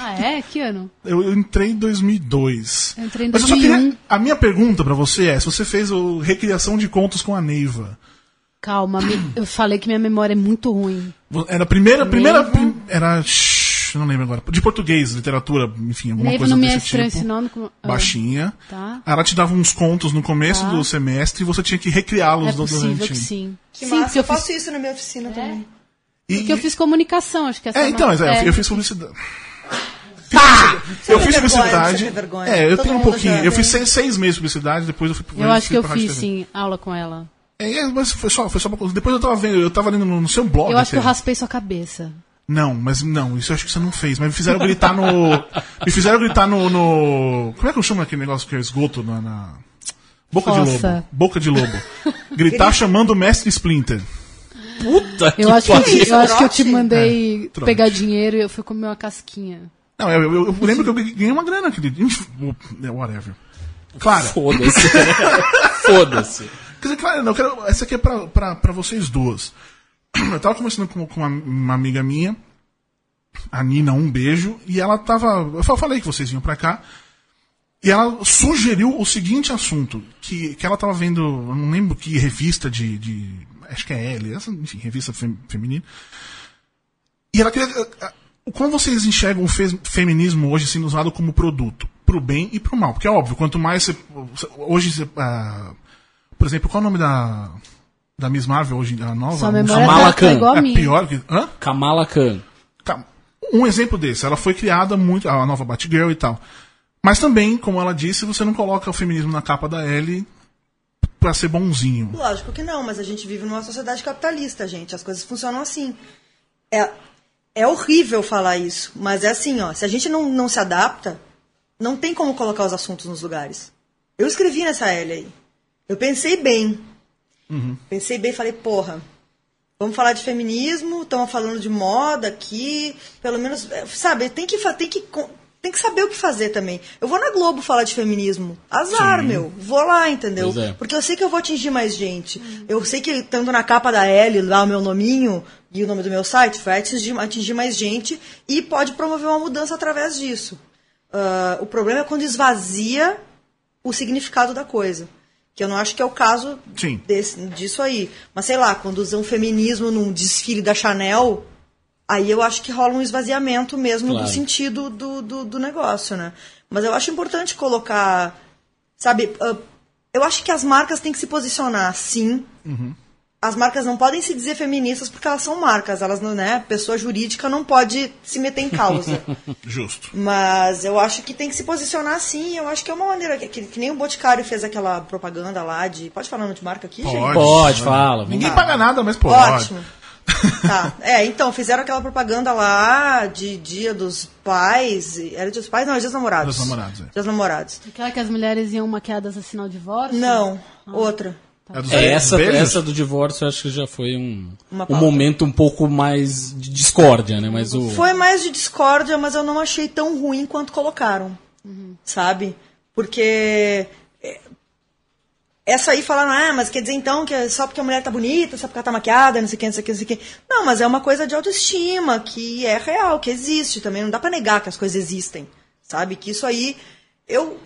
Ah, é? Que ano? Eu, eu entrei em 2002. Eu entrei em Mas eu só 2001. queria. A minha pergunta pra você é: se você fez o Recriação de Contos com a Neiva. Calma, me- eu falei que minha memória é muito ruim. Era a primeira. primeira prim- era. Não lembro agora. De português, literatura, enfim, alguma Neiva coisa não me é desse estranho tipo. esse nome. como- ah, Baixinha. Tá. Ela te dava uns contos no começo Tá. do semestre e você tinha que recriá-los É do- possível durante. que sim. Que sim, massa, eu fiz, faço isso na minha oficina também. E- porque eu fiz comunicação, acho que essa É, então, uma- mas é, é. eu fiz publicidade. Tá! Eu fiz publicidade. É, eu Todo tenho um pouquinho. Eu fiz seis, seis meses de publicidade, depois eu fui Eu acho que eu fiz, sim, aula com ela. É, é, mas foi só, foi só uma coisa. Depois eu tava vendo, eu tava lendo no, no seu blog. Eu acho que eu até. raspei sua cabeça. Não, mas não, isso eu acho que você não fez. Mas me fizeram gritar no. me fizeram gritar no. no- como é que eu chamo aquele negócio que é esgoto na. na- Boca de Fossa. lobo. Boca de lobo. Gritar chamando o mestre Splinter. Puta Eu que acho que eu, te, eu acho que eu te mandei trote. pegar dinheiro e eu fui comer uma casquinha. Não, eu, eu- eu lembro que eu ganhei uma grana aquele. É, Whatever. Claro. Foda-se. Foda-se. Quer dizer, claro, não, eu quero, essa aqui é pra, pra, pra vocês duas. Eu tava conversando com, com uma, uma amiga minha, a Nina, um beijo, e ela tava. Eu fa- falei que vocês vinham pra cá. E ela sugeriu o seguinte assunto: que, que ela tava vendo, eu não lembro que revista de. de acho que é L, essa, enfim, revista fem- feminina. E ela queria. ah, Como vocês enxergam o fe- feminismo hoje sendo usado como produto? Pro bem e pro mal? Porque é óbvio, quanto mais você. Hoje você. ah, por exemplo, qual é o nome da. Da Miss Marvel hoje, a nova? Sua a memória Kamala tá, tá Khan. igual a é pior que. Hã? Kamala Khan. Tá. Um exemplo desse, ela foi criada muito, a nova Batgirl e tal. Mas também, como ela disse, você não coloca o feminismo na capa da L pra ser bonzinho. Lógico que não, mas a gente vive numa sociedade capitalista, gente. As coisas funcionam assim. É, é horrível falar isso, mas é assim, ó. Se a gente não, não se adapta, não tem como colocar os assuntos nos lugares. Eu escrevi nessa L aí. Eu pensei bem. Pensei bem e falei, porra, vamos falar de feminismo, estamos falando de moda aqui, pelo menos, é, sabe, tem que, tem que, tem que saber o que fazer também. Eu vou na Globo falar de feminismo. Azar, Sim. meu. Vou lá, entendeu? É. Porque eu sei que eu vou atingir mais gente. Eu sei que estando na capa da L, lá o meu nominho e o nome do meu site, vai atingir, mais gente e pode promover uma mudança através disso. Ah, o problema é quando esvazia o significado da coisa. Que eu não acho que é o caso desse- disso aí. Mas sei lá, quando usam feminismo num desfile da Chanel, aí eu acho que rola um esvaziamento mesmo Claro. do sentido do, do, do negócio, né? Mas eu acho importante colocar. Sabe, ah, eu acho que as marcas têm que se posicionar, sim. As marcas não podem se dizer feministas porque elas são marcas. Elas não, né? Pessoa jurídica não pode se meter em causa. Justo. Mas eu acho que tem que se posicionar sim. Eu acho que é uma maneira. Que, que, que nem o Boticário fez aquela propaganda lá de. Pode falar nome de marca aqui, gente? Pode, fala. Ninguém vamos paga nada, mas pode. Ótimo. Tá. É, então, fizeram aquela propaganda lá de Dia dos Pais. Era Dia dos Pais? Não, é Dia dos Namorados. Dia dos Namorados, é. Dia dos Namorados. Aquela que as mulheres iam maquiadas a sinal de divórcio? Não, outra. É dos É, essa, essa do divórcio eu acho que já foi um, um momento um pouco mais de discórdia, né? Mas o. Foi mais de discórdia, mas eu não achei tão ruim quanto colocaram. Sabe? Porque. É, Essa aí falaram, ah, mas quer dizer então que é só porque a mulher tá bonita, só porque ela tá maquiada, não sei o que, não sei o que, não sei o que. Não, mas é uma coisa de autoestima, que é real, que existe também. Não dá pra negar que as coisas existem. Sabe? Que isso aí. Eu,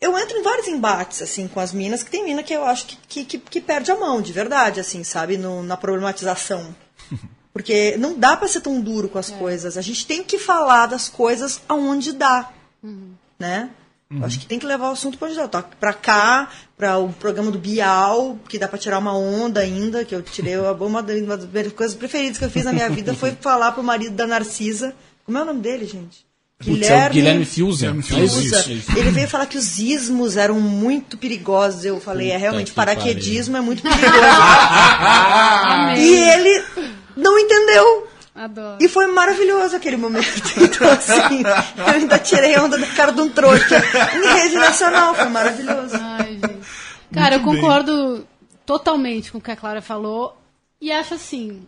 eu entro em vários embates, assim, com as minas, que tem mina que eu acho que, que, que, que perde a mão, de verdade, assim, sabe? No, na problematização. Porque não dá pra ser tão duro com as coisas. A gente tem que falar das coisas aonde dá, né? Eu acho que tem que levar o assunto dá. Tá cá, pra o programa do Bial, que dá pra tirar uma onda ainda, que eu tirei uma, das coisas preferidas que eu fiz na minha vida foi falar pro marido da Narcisa. Como é o nome dele, gente? É Guilherme. Guilherme É Fiuza. é. Ele veio falar que os ismos eram muito perigosos. Eu falei, é Puta realmente, que paraquedismo é muito perigoso. E ele não entendeu. Adoro. E foi maravilhoso aquele momento. Então, assim, eu ainda tirei onda da cara de um trouxa em rede nacional. Foi maravilhoso. Ai, gente. Cara, eu Muito bem. concordo totalmente com o que a Clara falou. E acho assim.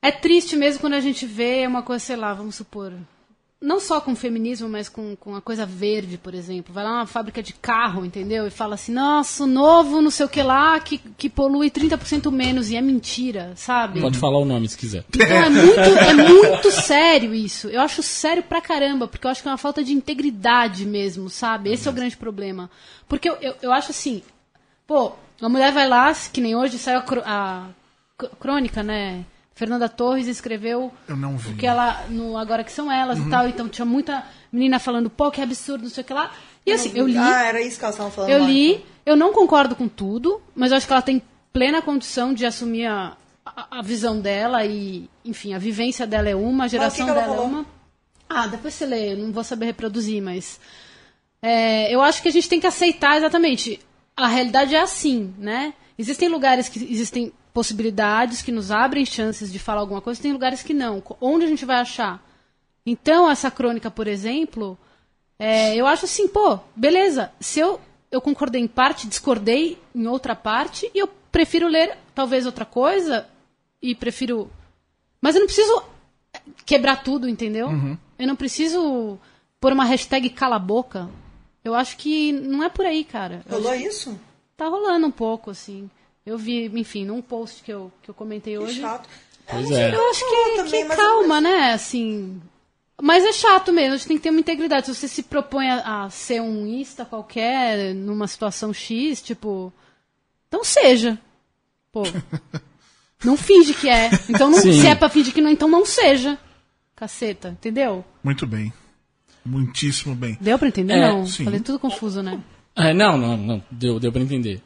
É triste mesmo quando a gente vê uma coisa, sei lá, vamos supor. Não só com o feminismo, mas com, com a coisa verde, por exemplo. Vai lá numa fábrica de carro, entendeu? E fala assim, nossa, novo não sei o que lá, que, que polui 30% menos. E é mentira, sabe? Pode falar o nome se quiser. Então é muito, é muito sério isso. Eu acho sério pra caramba, porque eu acho que é uma falta de integridade mesmo, sabe? Esse é o grande problema. Porque eu, eu, eu acho assim, pô, A mulher vai lá, que nem hoje saiu a, a crônica, né? Fernanda Torres escreveu Eu não vi. o que ela. No Agora que são elas e tal. Então tinha muita menina falando, pô, que absurdo, não sei o que lá. E assim, eu li. Ah, era isso que elas estavam falando. Eu lá, li, então. eu não concordo com tudo, mas eu acho que ela tem plena condição de assumir a, a, a visão dela e, enfim, a vivência dela é uma, a geração que ela dela é falou? uma. Ah, depois você lê, eu não vou saber reproduzir, mas. é, eu acho que a gente tem que aceitar exatamente. A realidade é assim, né? Existem lugares que existem possibilidades que nos abrem chances de falar alguma coisa, tem lugares que não. Onde a gente vai achar? Então, essa crônica, por exemplo, é, eu acho assim, pô, beleza. Se eu, eu concordei em parte, discordei em outra parte, e eu prefiro ler talvez outra coisa, e prefiro. Mas eu não preciso quebrar tudo, entendeu? Eu não preciso pôr uma hashtag cala a boca. Eu acho que não é por aí, cara. Rolou isso? Tá rolando um pouco, assim. Eu vi, enfim, num post que eu, que eu comentei Que hoje. chato. Pois é. Eu acho que, que também, mas- calma, né? Assim. Mas é chato mesmo, a gente tem que ter uma integridade. Se você se propõe a, a ser um ista qualquer, numa situação X, tipo. Então seja. Pô. Não finge que é. Então não, se é pra fingir que não, então não seja. Caceta, entendeu? Muito bem. Muitíssimo bem. Deu pra entender? É, não. sim. Falei tudo confuso, né? É, não, não, não. Deu, deu pra entender.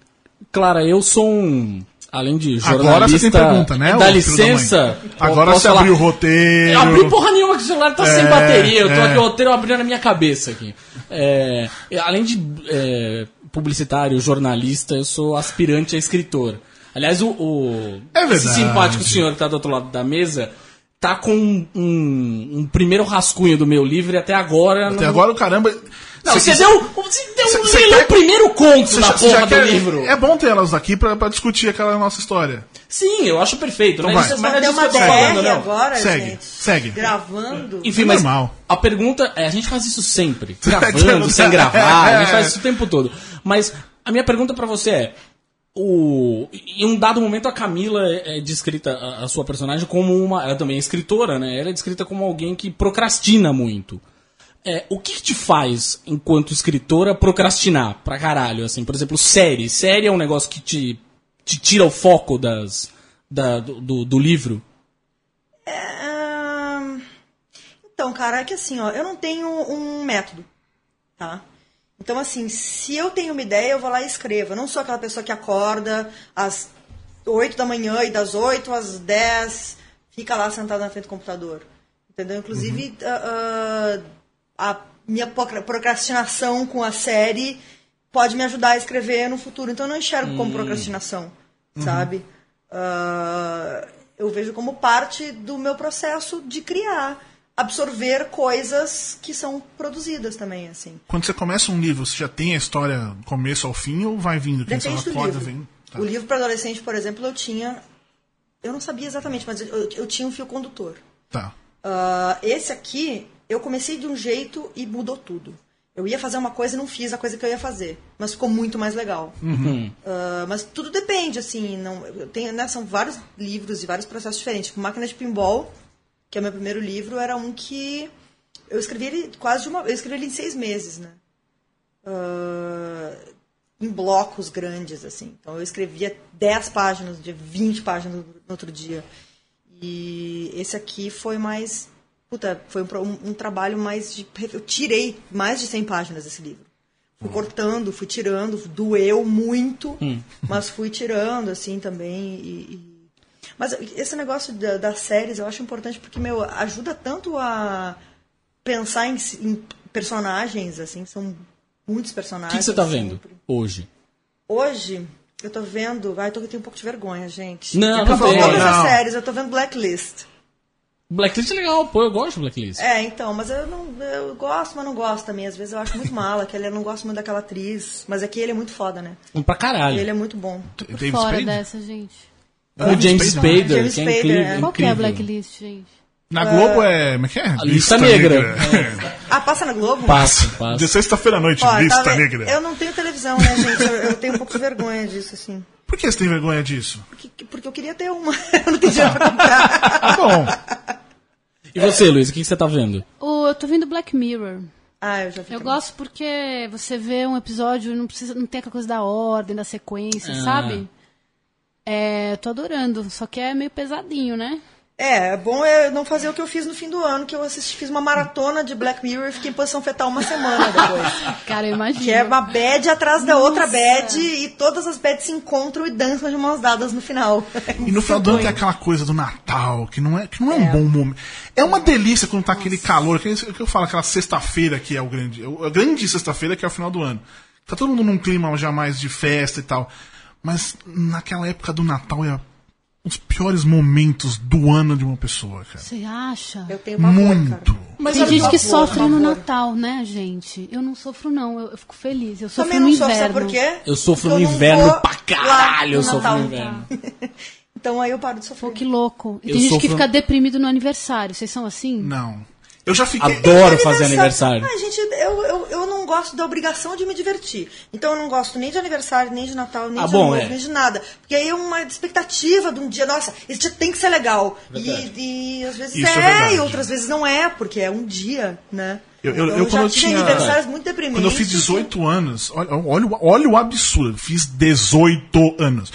Clara, eu sou um. Além de jornalista. Agora você tem pergunta, né, Dá licença. Agora você falar? abriu o roteiro. Eu abri porra nenhuma que o celular tá sem É, bateria. Eu tô é. aqui, o roteiro abrindo na minha cabeça aqui. É, além de é, publicitário, jornalista, eu sou aspirante a escritor. Aliás, o, o É esse simpático senhor que tá do outro lado da mesa tá com um, um primeiro rascunho do meu livro e até agora. Até não- agora o caramba. Não, Cê você quis- deu, você deu Cê- um cê quer- o primeiro conto cê da já- porra do quer- livro. É bom ter elas aqui pra, pra discutir aquela nossa história. Sim, eu acho perfeito. Então mas vai. isso- mas é disso que uma eu tô falando, DR não. agora, Segue, gente. segue. Gravando. Enfim, mas Normal. a pergunta é, a gente faz isso sempre, gravando, sem gravar, a gente É. faz isso o tempo todo. Mas a minha pergunta pra você é, o, em um dado momento a Camila é é descrita, a, sua personagem, como uma, ela também é escritora, né? Ela é descrita como alguém que procrastina muito. É, o que, que te faz, enquanto escritora, procrastinar pra caralho? Assim, por exemplo, série. Série é um negócio que te, te tira o foco das, da- do, do- livro? Ahn, Então, cara, é que assim, ó, eu não tenho um método, tá? Então, assim, se eu tenho uma ideia, eu vou lá e escrevo. Eu não sou aquela pessoa que acorda às 8 da manhã e das 8 às 10 fica lá sentado na frente do computador. Entendeu? Inclusive, ah, ah, a minha procra- procrastinação com a série pode me ajudar a escrever no futuro. Então, eu não enxergo como procrastinação, sabe? Ah, eu vejo como parte do meu processo de criar, absorver coisas que são produzidas também, assim. Quando você começa um livro, você já tem a história do começo ao fim ou vai vindo? Quem Depende você do acorda, livro. vem. Tá. O livro para adolescente, por exemplo, eu tinha. Eu não sabia exatamente, mas eu, eu tinha um fio condutor. Tá. Ah, esse aqui, eu comecei de um jeito e mudou tudo. Eu ia fazer uma coisa e não fiz a coisa que eu ia fazer. Mas ficou muito mais legal. Ah, mas tudo depende, assim. Não, eu tenho, né, são vários livros e vários processos diferentes. Tipo, Máquina de Pinball, que é o meu primeiro livro, era um que eu escrevi ele quase de uma. Eu escrevi ele em seis meses, né? Ah, em blocos grandes, assim. Então eu escrevia 10 páginas no dia, 20 páginas no outro dia. E esse aqui foi mais. Puta, foi um, um- trabalho mais de. Eu tirei mais de 100 páginas desse livro. Fui cortando, fui tirando, doeu muito, mas fui tirando, assim, também. E, e- Mas esse negócio da- das séries eu acho importante porque, meu, ajuda tanto a pensar em, em personagens, assim, são muitos O personagens. que, que você tá vendo sempre. hoje? Hoje, eu tô vendo. Ai, tô, eu tenho um pouco de vergonha, gente. Não, eu não tô vendo todas Não. as séries, eu tô vendo Blacklist. Blacklist é legal, pô, eu gosto de Blacklist. É, então, mas eu não. Eu gosto, mas não gosto também. Às vezes eu acho muito mala, que ele eu não gosto muito daquela atriz. Mas aqui ele é muito foda, né? Um pra caralho. Ele é muito bom. Tô por David fora Spade? dessa, gente. O James Spader, Spader, James que é Spader, incrível. é. Qual que é a blacklist, gente? Na Globo é. Como é que é? A Lista Negra. Ah, passa na Globo? Passa, De passa. sexta-feira à noite, Ó, Lista tá? Negra. Eu não tenho televisão, né, gente? Eu, eu tenho um pouco de vergonha disso, assim. Por que você tem vergonha disso? Porque, porque eu queria ter uma. eu não tenho dinheiro pra comprar. Ah, bom. E você, Luiz, o que, que você tá vendo? Oh, eu tô vendo Black Mirror. Ah, eu já vi. Eu também. gosto porque você vê um episódio e não precisa, não tem aquela coisa da ordem, da sequência, Ah. sabe? É, tô adorando, só que é meio pesadinho, né? É, é bom é não fazer o que eu fiz no fim do ano, que eu assisti, fiz uma maratona de Black Mirror e fiquei em posição fetal uma semana depois. Cara, eu imagino. Que é uma bad atrás da outra bad e todas as bads se encontram e dançam de mãos dadas no final. E no final do ano tem aquela coisa do Natal, que não é, que não é, um bom momento. É uma delícia quando tá aquele calor, que é que eu falo, aquela sexta-feira que é o grande. A grande sexta-feira que é o final do ano. Tá todo mundo num clima já mais de festa e tal. Mas naquela época do Natal é os piores momentos do ano de uma pessoa, cara. Você acha? Eu tenho pavor, Muito. cara. Mas Tem gente que sofre no. Natal, né, gente? Eu não sofro, não. Eu, eu fico feliz. Eu sofro Também no não sofro, inverno. sabe por quê? Eu sofro Porque no eu inverno vou pra caralho, eu no sofro Natal. no inverno. Então aí eu paro de sofrer. Pô, que louco. E Eu tem gente que sofro- fica deprimido no aniversário. Vocês são assim? Não. Eu já fiquei. Adoro fazer aniversário. Ai, gente, eu, eu, eu não gosto da obrigação de me divertir. Então eu não gosto nem de aniversário, nem de Natal, nem Ah, de bom, novo, é. nem de nada. Porque aí é uma expectativa de um dia, nossa, esse dia tem que ser legal. E, e às vezes Isso é é, e outras vezes não é, porque é um dia, né? Eu, eu, Então, eu, já quando eu tive tinha. aniversários muito deprimentes. Quando eu fiz 18 anos, olha, olha, o- olha o absurdo, fiz 18 anos.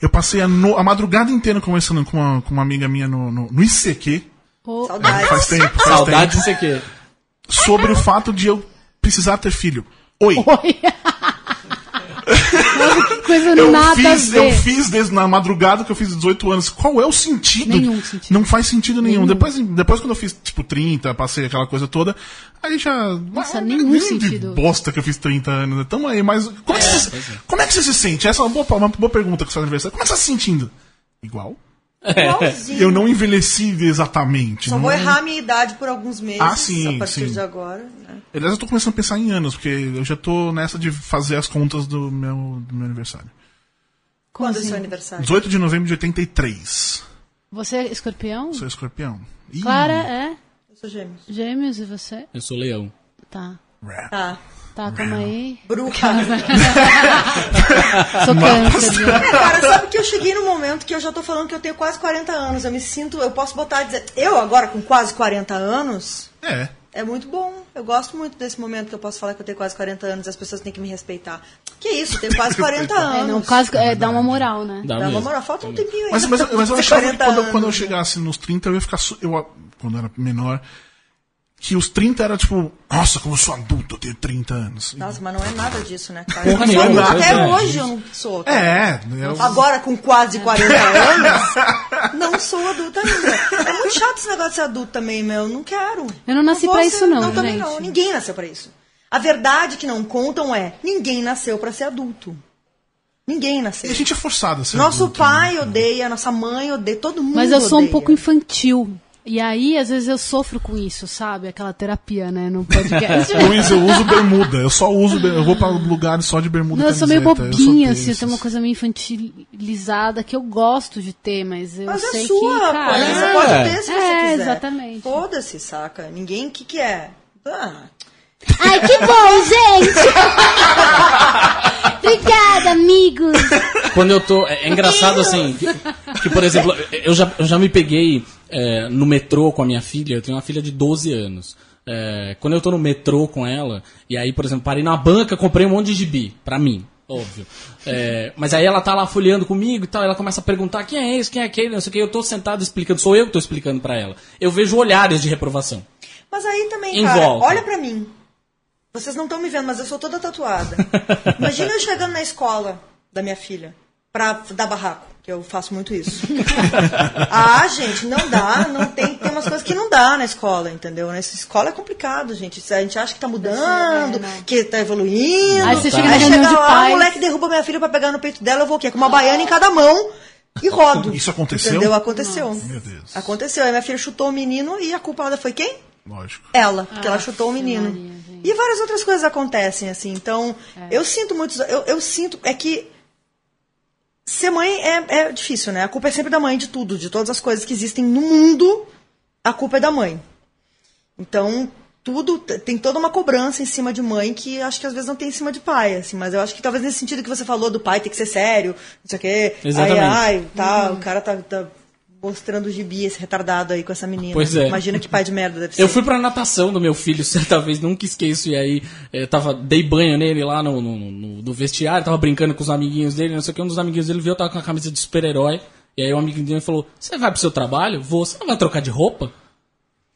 Eu passei a, no- a madrugada inteira conversando com uma, com uma amiga minha no, no, no ICQ. Pô, Saudades. Faz tempo, faz Saudade tempo. disso aqui. Sobre o fato de eu precisar ter filho. Oi. Oi. Nossa, que coisa Eu nada fiz, a ver. eu fiz desde na madrugada que eu fiz 18 anos. Qual é o sentido? Nenhum sentido. Não faz sentido nenhum. Depois, depois quando eu fiz, tipo, 30, passei aquela coisa toda, aí já. Nossa, Ah, nenhum nem sentido. De bosta que eu fiz 30 anos. Então aí, mas. Como é, que você, como é que você se sente? Essa é uma boa, uma boa pergunta com o seu aniversário. Como é que você tá se sentindo? Igual? Igualzinho. Eu não envelheci exatamente. Só não- vou errar a minha idade por alguns meses. Ah, sim, A partir sim. de agora. Né? Aliás, eu tô começando a pensar em anos, porque eu já tô nessa de fazer as contas do meu, do meu aniversário. Quando é assim? seu aniversário? 18 de novembro de 83. Você é escorpião? Sou escorpião. Ih, Clara é Eu sou gêmeos. gêmeos e você? Eu sou leão. Tá. rap. Tá. Tá, calma aí. Bruxa. Sou câncer. Cara, sabe que eu cheguei num momento que eu já tô falando que eu tenho quase 40 anos. Eu me sinto, eu posso botar e dizer, eu agora com quase 40 anos, É. é muito bom. Eu gosto muito desse momento que eu posso falar que eu tenho quase 40 anos e as pessoas têm que me respeitar. Que isso, eu tenho quase 40 É, anos. não, quase, é, dá uma moral, né? Dá Dá uma moral, falta um tempinho aí. Mas, mas, mas eu achava que 40 quando, anos. quando eu chegasse nos 30, eu ia ficar. Eu, quando eu era menor, que os 30 era tipo, nossa, como eu sou adulto, eu tenho 30 anos. Nossa, mas não é nada disso, né, cara? Porra Eu sou nenhuma, adulta, Até é. hoje eu não sou. cara. É, eu, Agora, com quase 40 anos, não sou adulta ainda. É muito chato esse negócio de ser adulto também, meu. Não quero. Eu não nasci vou pra ser- isso não, Não, também gente. não. Ninguém nasceu pra isso. A verdade que não contam é, ninguém nasceu pra ser adulto. Ninguém nasceu. e a gente é forçado a ser Nosso adulto, pai né? odeia, nossa mãe odeia, todo mundo Mas eu sou um odeia. pouco infantil. E aí, às vezes, eu sofro com isso, sabe? Aquela terapia, né? No podcast. Luiz, eu uso bermuda. Eu só uso. ber- Eu vou pra lugares só de bermuda. Não, eu sou meio bobinha, sou assim, eu tenho uma coisa meio infantilizada que eu gosto de ter, mas eu Mas sei é sua que, cara... coisa, você É. pode ter se você É, quiser. exatamente. Foda-se, saca? Ninguém, o que que é? Ah, Ai, que bom, gente! Obrigada, amigos! Quando eu tô. É, é engraçado assim. Que, que, por exemplo, eu já, eu já me peguei é, no metrô com a minha filha. Eu tenho uma filha de 12 anos. É, quando eu tô no metrô com ela, e aí, por exemplo, parei na banca, comprei um monte de gibi, pra mim, óbvio. É, mas aí ela tá lá folheando comigo e tal, ela começa a perguntar quem é esse, quem é aquele, não sei o que. Eu tô sentado explicando, sou eu que tô explicando pra ela. Eu vejo olhares de reprovação. Mas aí também, Em cara, volta. olha pra mim. Vocês não estão me vendo, mas eu sou toda tatuada. Imagina eu chegando na escola da minha filha pra dar barraco, que eu faço muito isso. ah, gente, não dá, não tem, tem umas coisas que não dá na escola, entendeu? Nessa escola é complicado, gente. A gente acha que tá mudando, É, que tá evoluindo. Aí você chega Tá. na Aí chega lá, pais. o moleque derruba minha filha pra pegar no peito dela, eu vou o quê? Com uma baiana em cada mão e rodo. Isso aconteceu? Entendeu? Aconteceu. Meu Deus. Aconteceu. Aí minha filha chutou o menino e a culpada foi quem? Lógico. Ela, porque ela Ah, chutou o menino. Maria, e várias outras coisas acontecem, assim. Então, eu sinto muito. Eu, eu sinto. É que. Ser mãe é, é difícil, né? A culpa é sempre da mãe de tudo, de todas as coisas que existem no mundo, a culpa é da mãe. Então, tudo. Tem toda uma cobrança em cima de mãe que acho que às vezes não tem em cima de pai, assim. Mas eu acho que talvez nesse sentido que você falou do pai ter que ser sério, não sei o quê. Exatamente. Ai, ai, tá, o cara tá. tá mostrando o gibi, esse retardado aí com essa menina. Pois é. Imagina que pai de merda deve ser. Eu fui pra natação do meu filho certa vez, nunca esqueço. E aí, eh, tava, dei banho nele lá no, no, no- no vestiário, tava brincando com os amiguinhos dele, não sei o que. Um dos amiguinhos dele viu eu tava com a camisa de super-herói. E aí o amiguinho dele falou: Você vai pro seu trabalho? Vou. Você não vai trocar de roupa?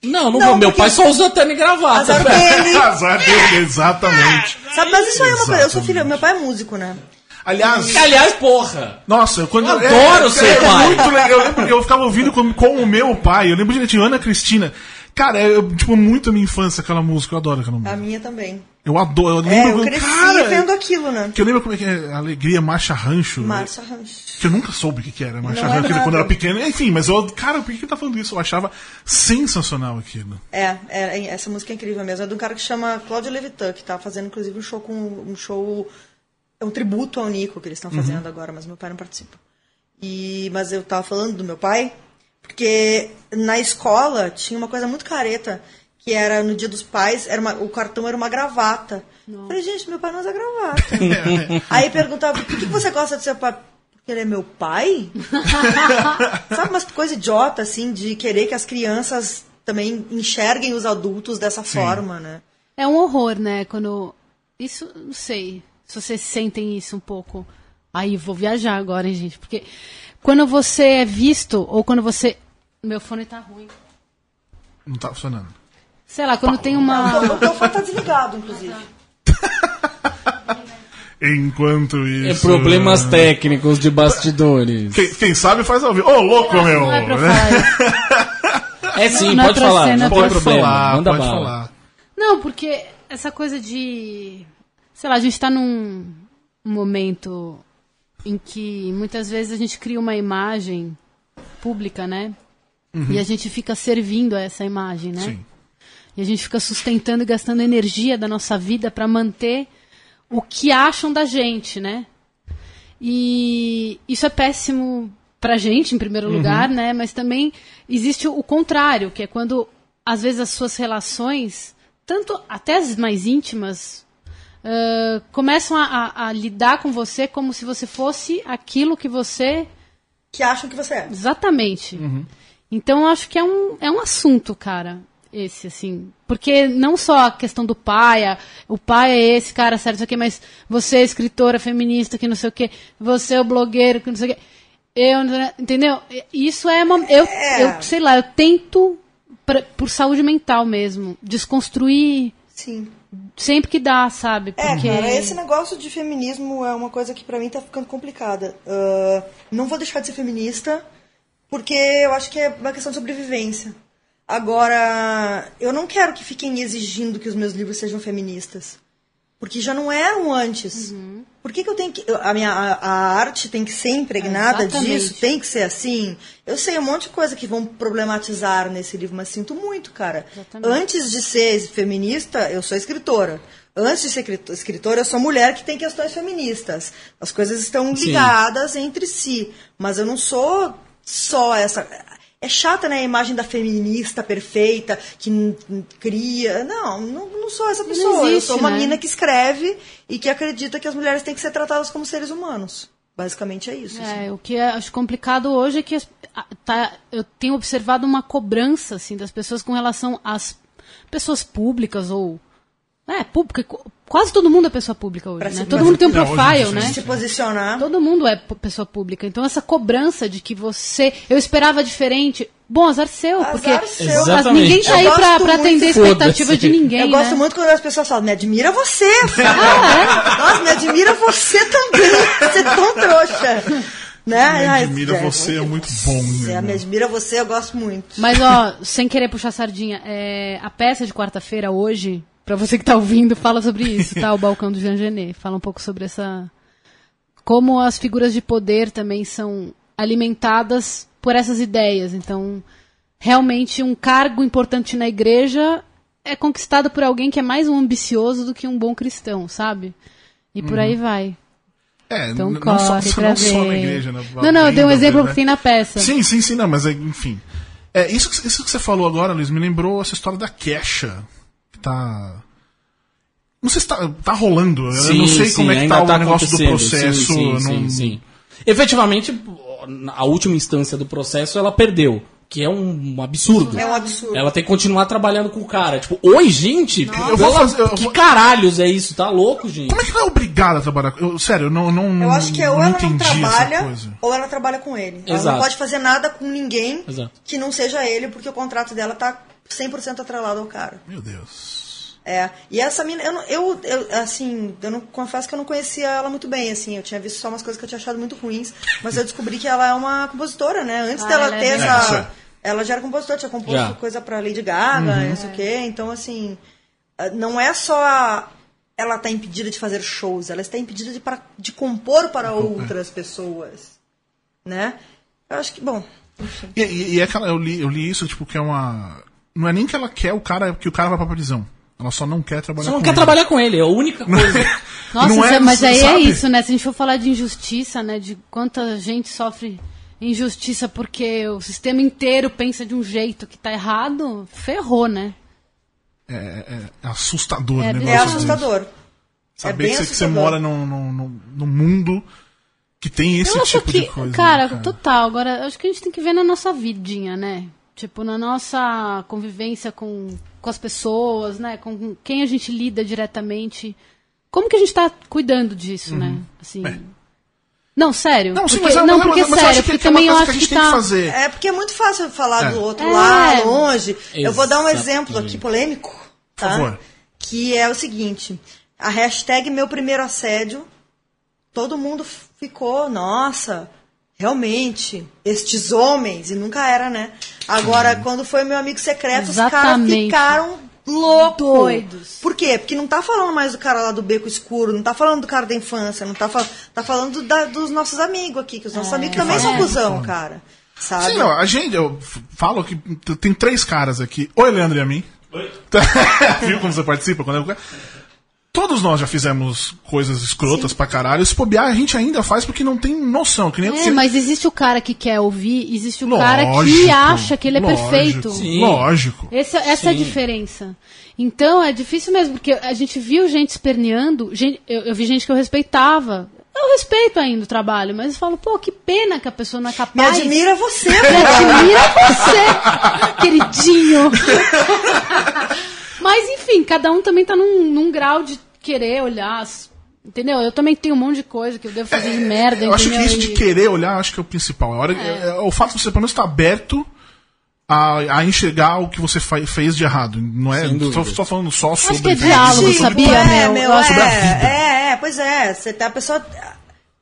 Não, não, Não, vou. Meu pai só usa terno e gravata. Azar dele. Azar dele, exatamente. Sabe, mas isso aí é uma coisa. Eu sou filha, meu pai é músico, né? Aliás, Aliás, porra! nossa, eu quando Eu adoro seu é pai. Muito legal. Eu lembro que eu ficava ouvindo com, com o meu pai. Eu lembro direitinho, Ana Cristina. Cara, é tipo muito a minha infância aquela música. Eu adoro aquela A música. minha também. Eu adoro. Eu É, lembro eu quando- cresci cara, vendo aquilo, né? que eu lembro como é que é Alegria Marcha Rancho. Márcia Ranch. Que eu nunca soube o que, que era Marcha Não é Rancho quando eu era pequeno. Enfim, mas eu, cara, por que que tá falando isso? Eu achava sensacional aquilo. É, é, essa música é incrível mesmo. É de um cara que chama Claudio Levitan, que tá fazendo inclusive um show com um show. É um tributo ao Nico que eles estão fazendo agora, mas meu pai não participa. E, mas eu tava falando do meu pai, porque na escola tinha uma coisa muito careta, que era no dia dos pais, era uma- o cartão era uma gravata. Eu Falei, gente, meu pai não usa gravata. Aí perguntava, por que que você gosta do seu pai? Porque ele é meu pai? Sabe umas coisa idiota, assim, de querer que as crianças também enxerguem os adultos dessa forma, né? É um horror, né? Quando. Isso, não sei. Se vocês sentem isso um pouco. Aí, vou viajar agora, hein, gente? Porque quando você é visto, ou quando você. Meu fone tá ruim. Não tá funcionando. Sei lá, quando tem uma. O teu fone tá desligado, inclusive. Enquanto É isso. problemas técnicos de bastidores. Quem, quem sabe faz ao vivo. Ô, louco, meu! Não é pra né? É sim, Não é pode pra falar, não não é tem pra Pode problema. falar, Manda pode bala. falar. Não, porque essa coisa de. Sei lá, a gente tá num momento em que muitas vezes a gente cria uma imagem pública, né? E a gente fica servindo a essa imagem, né? Sim. E a gente fica sustentando e gastando energia da nossa vida para manter o que acham da gente, né? E isso é péssimo pra gente, em primeiro lugar, né? Mas também existe o contrário, que é quando, às vezes, as suas relações, tanto até as mais íntimas, ãh, começam a, a- a lidar com você como se você fosse aquilo que você Que acham que você é. Exatamente. Então eu acho que é um, é um assunto, cara, esse, assim. Porque não só a questão do pai, a- o pai é esse cara, certo, não sei o quê, mas você é escritora feminista, que não sei o quê, você é o blogueiro, que não sei o quê. Eu, entendeu? Isso é uma. Eu, É. eu sei lá, eu tento, pra- por saúde mental mesmo, desconstruir Sim. Sempre que dá, sabe? É, Porque... cara, esse negócio de feminismo é uma coisa que pra mim tá ficando complicada. Ah, não vou deixar de ser feminista, porque eu acho que é uma questão de sobrevivência. Agora, eu não quero que fiquem exigindo que os meus livros sejam feministas. Porque já não eram antes. Por que, que eu tenho que. A minha a, a arte tem que ser impregnada Exatamente. disso? Tem que ser assim? Eu sei um monte de coisa que vão problematizar nesse livro, mas sinto muito, cara. Exatamente. Antes de ser feminista, eu sou escritora. Antes de ser escrito- escritora, eu sou mulher que tem questões feministas. As coisas estão Sim. ligadas entre si. Mas eu não sou só essa. É chata, né? A imagem da feminista perfeita, que cria. Não, não, não sou essa pessoa. eu existe, sou uma né? mina que escreve e que acredita que as mulheres têm que ser tratadas como seres humanos. Basicamente é isso. assim. É, o que eu acho complicado hoje é que tá, eu tenho observado uma cobrança assim das pessoas com relação às pessoas públicas ou é pública, quase todo mundo é pessoa pública hoje, Pra né? se- Todo mundo tem um é, hoje profile, sim. né? Se posicionar. Todo mundo é pessoa pública. Então essa cobrança de que você, eu esperava diferente. Bom, azar seu, Azar porque seu. as- ninguém tá aí pra, pra atender a expectativa de ninguém. Eu né? gosto muito quando as pessoas falam, me admira você. Ah, Nossa, me admira você também. Você é tão trouxa. Né? Me admira é, você, é muito bom. É, né? me admira você, eu gosto muito. Mas, ó, sem querer puxar sardinha, é, a peça de quarta-feira hoje, pra você que tá ouvindo, fala sobre isso, tá? O Balcão do Jean Genet. Fala um pouco sobre essa. Como as figuras de poder também são alimentadas por essas ideias. Então, realmente, um cargo importante na igreja é conquistado por alguém que é mais um ambicioso do que um bom cristão, sabe? E por aí vai. É, Então não só, corre pra não só na igreja, né? Não, não, eu dei um exemplo né? que tem na peça. Sim, sim, sim, não, mas é, enfim. É, isso, que- isso que você falou agora, Luiz, me lembrou essa história da Kesha. Tá. Não sei se tá, tá rolando. eu não sei como é que tá, tá o negócio do processo. Sim, sim, não- sim, sim. Efetivamente, a última instância do processo ela perdeu. Que é um, absurdo. É um absurdo. Ela tem que continuar trabalhando com o cara. Tipo, oi, gente! Eu vou fazer- eu que vou- caralhos é isso? Tá louco, gente? Como é que ela é obrigada a trabalhar? Eu, sério, eu não, não, Eu acho que é ou ela não trabalha, ou ela trabalha com ele. Ela Exato. não pode fazer nada com ninguém Exato. que não seja ele, porque o contrato dela tá 100% atrelado ao cara. Meu Deus. É, e essa mina, eu, não- eu, eu, assim, eu não confesso que eu não conhecia ela muito bem, assim, eu tinha visto só umas coisas que eu tinha achado muito ruins, mas eu descobri que ela é uma compositora, né? Antes Ah, dela ela é ter É, essa. é. Ela já era compositora, tinha composto Já. coisa pra Lady Gaga, não sei o quê, então, assim, ah, não é só ela tá impedida de fazer shows, ela está impedida de, para, de compor para outras pessoas, né? Eu acho que, bom, E, e, e é aquela, eu li, eu li isso, tipo, que é uma. Não é nem que ela quer o cara, que o cara vai pra prisão. Ela só não quer trabalhar Você não com quer ele. trabalhar com ele, é a única coisa. Nossa, Não é, mas aí é sabe? isso, né? Se a gente for falar de injustiça, né? De quanta gente sofre injustiça porque o sistema inteiro pensa de um jeito que tá errado, ferrou, né? É, é- é assustador, É né? é assustador. Saber é bem que, você, que você assustador. mora num, num, num, mundo que tem esse eu acho tipo que, de coisa. cara, né, total. Agora, acho que a gente tem que ver na nossa vidinha, né? Tipo, na nossa convivência com, com as pessoas, né? Com quem a gente lida diretamente. Como que a gente tá cuidando disso, né? Assim. É. Não, sério. Não, sim, porque, mas, é- não, mas, porque mas, mas eu sério, acho que, porque que é uma também coisa que a gente que tem tá. que fazer. É porque é muito fácil falar É. do outro É. lá, longe. Eu vou dar um Exatamente. exemplo aqui polêmico, tá? Por favor. Que é o seguinte: a hashtag meu primeiro assédio, todo mundo ficou, nossa, realmente, estes homens, e nunca era, né? Agora, quando foi meu amigo secreto, os caras Exatamente. ficaram loucos. Doidos. Por quê? Porque não tá falando mais do cara lá do beco escuro, não tá falando do cara da infância, não tá, fal tá falando da- dos nossos amigos aqui, que os nossos amigos também são É. cuzão, cara. Sabe? Sim, ó, a gente, eu falo que tem três caras aqui. Oi, Leandro e a mim. Oi. Viu como você participa? Quando eu... Todos nós já fizemos coisas escrotas pra caralho. Se bobear, a gente ainda faz porque não tem noção. Que nem É, você- mas existe o cara que quer ouvir, existe o cara que Lógico, acha que ele é lógico, perfeito. Sim. Lógico. Esse- essa é a Sim. diferença. Então é difícil mesmo, porque a gente viu gente esperneando, gente, eu, eu vi gente que eu respeitava. Eu respeito ainda o trabalho, mas eu falo, pô, que pena que a pessoa não é Me capaz. admira você, Me admira você, queridinho. Mas enfim, cada um também tá num, num grau de querer olhar. Entendeu? Eu também tenho um monte de coisa que eu devo fazer de merda, Eu acho que isso de querer olhar, acho que é o principal. A hora, é, o fato de você, pelo menos, estar aberto a, a enxergar o que você fez de errado. Não é só, só falando só sobre... que é diálogo, sabia, é, meu? meu, acho a é, vida. é, é, pois é. Você tá, a pessoa.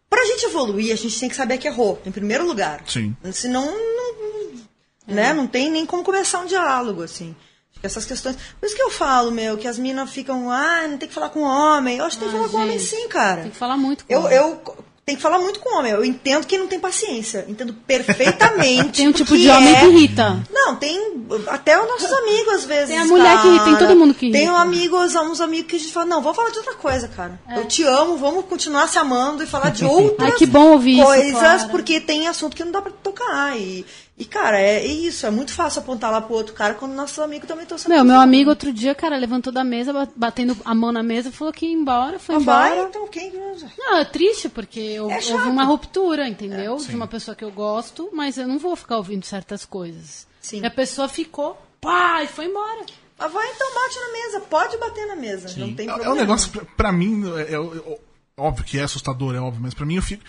Pra gente evoluir, a gente tem que saber que errou, em primeiro lugar. Sim. Senão, não, não- né, não tem nem como começar um diálogo, assim. Que essas questões. Por isso que eu falo, meu, que as minas ficam, ah, não tem que falar com homem. Eu acho que tem que Ah, falar com homem gente, sim, cara. Tem que falar muito com Eu, homem. eu tenho que falar muito com homem. Eu entendo quem não tem paciência. Entendo perfeitamente. Tem um tipo que de homem é- que irrita. Não, tem até os nossos amigos, às vezes. Tem a mulher que irrita, tem cara. todo mundo que Tem irrita. um amigos, uns amigos que a gente fala, não, vamos falar de outra coisa, cara. Eu te amo, vamos continuar se amando e falar de outras É. Ai, que bom ouvir isso, coisas, Clara. porque tem assunto que não dá pra tocar. E, e cara, é, é isso. É muito fácil apontar lá pro outro cara quando nossos amigos também estão Meu, meu amigo outro dia, cara, levantou da mesa, ba- batendo a mão na mesa, falou que ia embora, foi Vai, embora. então quem. Não, é triste, porque eu, É houve uma ruptura, entendeu? de uma pessoa que eu gosto, mas eu não vou ficar ouvindo certas coisas. Sim. E a pessoa ficou, pá, e foi embora. Ah, vai, então bate na mesa. Pode bater na mesa. Não tem É- problema. É um negócio, pra, pra mim, é, é- é- óbvio que é assustador, é óbvio, mas pra mim eu fico.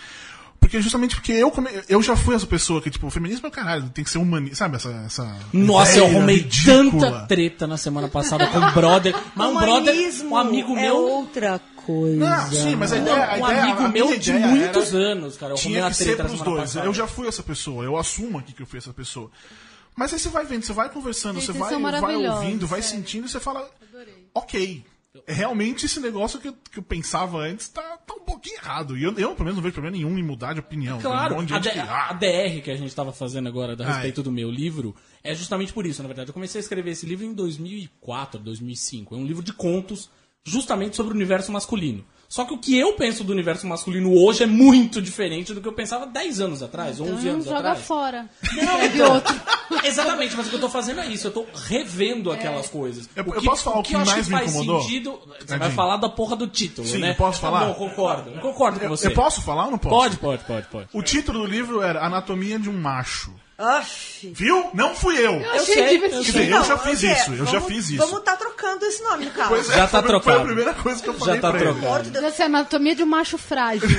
Porque justamente porque eu, come- eu já fui essa pessoa que, tipo, o feminismo é o caralho, tem que ser humanista, sabe? Essa. essa Nossa, eu arrumei ridícula. tanta treta na semana passada com um brother. Mas um brother, um amigo é meu. outra coisa. Não, sim, mas a Não, ideia. a um ideia- amigo a meu de muitos era- anos, cara. Eu Tinha que ser pros dois. passada. Eu já fui essa pessoa, eu assumo aqui que eu fui essa pessoa. Mas aí você vai vendo, você vai conversando, Gente, você vai, vai ouvindo, vai sério. sentindo e você fala. Ok. Realmente esse negócio que eu, que eu pensava antes tá, tá um pouquinho errado. E eu, eu, pelo menos, não vejo problema nenhum em mudar de opinião. Claro, um a, que, a ah, DR que a gente estava fazendo agora a Ah, respeito é. do meu livro é justamente por isso, na verdade. Eu comecei a escrever esse livro em 2004, 2005. É um livro de contos justamente sobre o universo masculino. Só que o que eu penso do universo masculino hoje é muito diferente do que eu pensava 10 anos atrás, Então 11 anos joga atrás. fora. Não, Escreve outro. Exatamente, mas o que eu tô fazendo é isso, eu tô revendo aquelas coisas. Eu- eu posso falar o que eu acho mais me faz incomodou? Sentido, você vai falar da porra do título, Sim, né? eu posso Tá falar? bom, concordo. Eu concordo com Eu, você. eu posso falar ou não posso? Pode, pode, pode, pode. O título do livro era Anatomia de um Macho. Aff. Viu? Não fui eu. Eu achei sei, divertido. eu sei. dizer, eu já fiz isso, eu já vamos- fiz isso. Vamos estar trocando esse nome no caso. Pois é, Já tá foi, Foi a trocado. primeira coisa que eu Já falei tá pra ele. Essa é a anatomia de um macho frágil.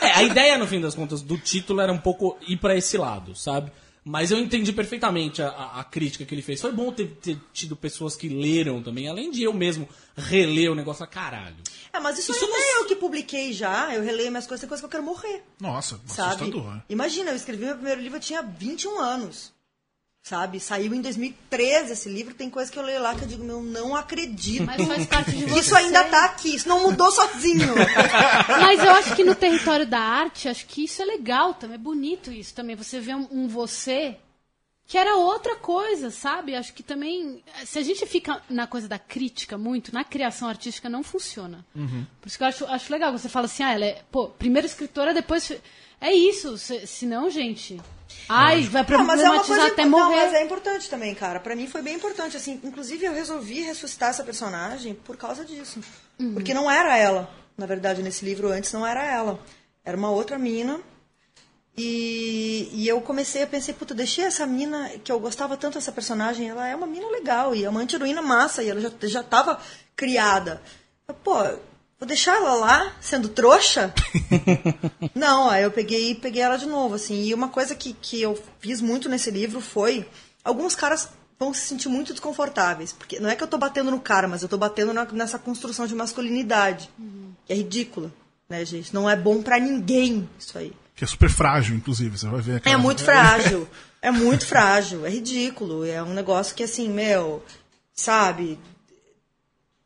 É, a ideia, no fim das contas, do título era um pouco ir pra esse lado, sabe? Mas eu entendi perfeitamente a, a- a crítica que ele fez. Foi bom ter, ter tido pessoas que leram também, além de eu mesmo reler o negócio a caralho. É, mas isso, Isso não não- é eu que publiquei já. Eu releio minhas coisas, tem coisa que eu quero morrer. Nossa, Sabe? assustador. Imagina, eu escrevi meu primeiro livro, eu tinha 21 anos. Sabe? Saiu em 2013 esse livro, tem coisa que eu leio lá que eu digo, meu, não acredito. Mas faz parte de você. Isso ainda tá aqui, isso não mudou sozinho. Mas eu acho que no território da arte, acho que isso é legal também, é bonito isso também. Você vê um, um você que era outra coisa, sabe? Acho que também, se a gente fica na coisa da crítica muito, na criação artística não funciona. Por isso que eu acho, acho legal, você fala assim, ah, ela é, pô, primeiro escritora, depois... É isso, se, senão, gente... Ai, vai Não, mas é uma problematizar coisa até não, morrer. mas é importante também, cara. Pra mim foi bem importante, assim. Inclusive, eu resolvi ressuscitar essa personagem por causa disso. Porque não era ela, na verdade, nesse livro antes não era ela. Era uma outra mina. E, e eu comecei a pensar, puta, deixei essa mina, que eu gostava tanto dessa personagem, ela é uma mina legal, e é uma anti-heroína massa, e ela já, já tava criada. Eu, Pô, vou deixar ela lá, sendo trouxa? Não, aí eu peguei peguei ela de novo, assim. E uma coisa que, que eu fiz muito nesse livro foi. Alguns caras vão se sentir muito desconfortáveis. Porque não é que eu tô batendo no cara, mas eu tô batendo na- nessa construção de masculinidade. Que é ridícula, né, gente? Não é bom pra ninguém isso aí. Que é super frágil, inclusive, você vai ver. É aquela- muito frágil. É muito frágil. É ridículo. É um negócio que, assim, meu, sabe?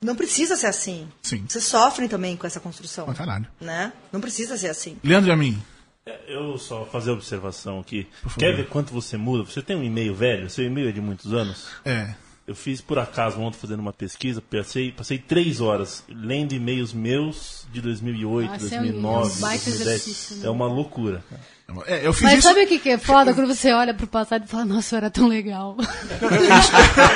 Não precisa ser assim. Sim. Vocês sofrem também com essa construção. Pra caralho. Né? Não precisa ser assim. Leandro e a mim. É, Eu só fazer observação aqui. Quer ver quanto você muda? Você tem um e-mail velho? Seu e-mail é de muitos anos? É. Eu fiz por acaso ontem fazendo uma pesquisa, passei, passei três horas lendo e-mails meus de 2008, Ah, isso é um- 2009, é um baita 2010. exercício, né? É uma loucura. É, eu fiz Mas isso. sabe o que, que é foda? Quando você olha pro passado e fala, nossa, eu era tão legal.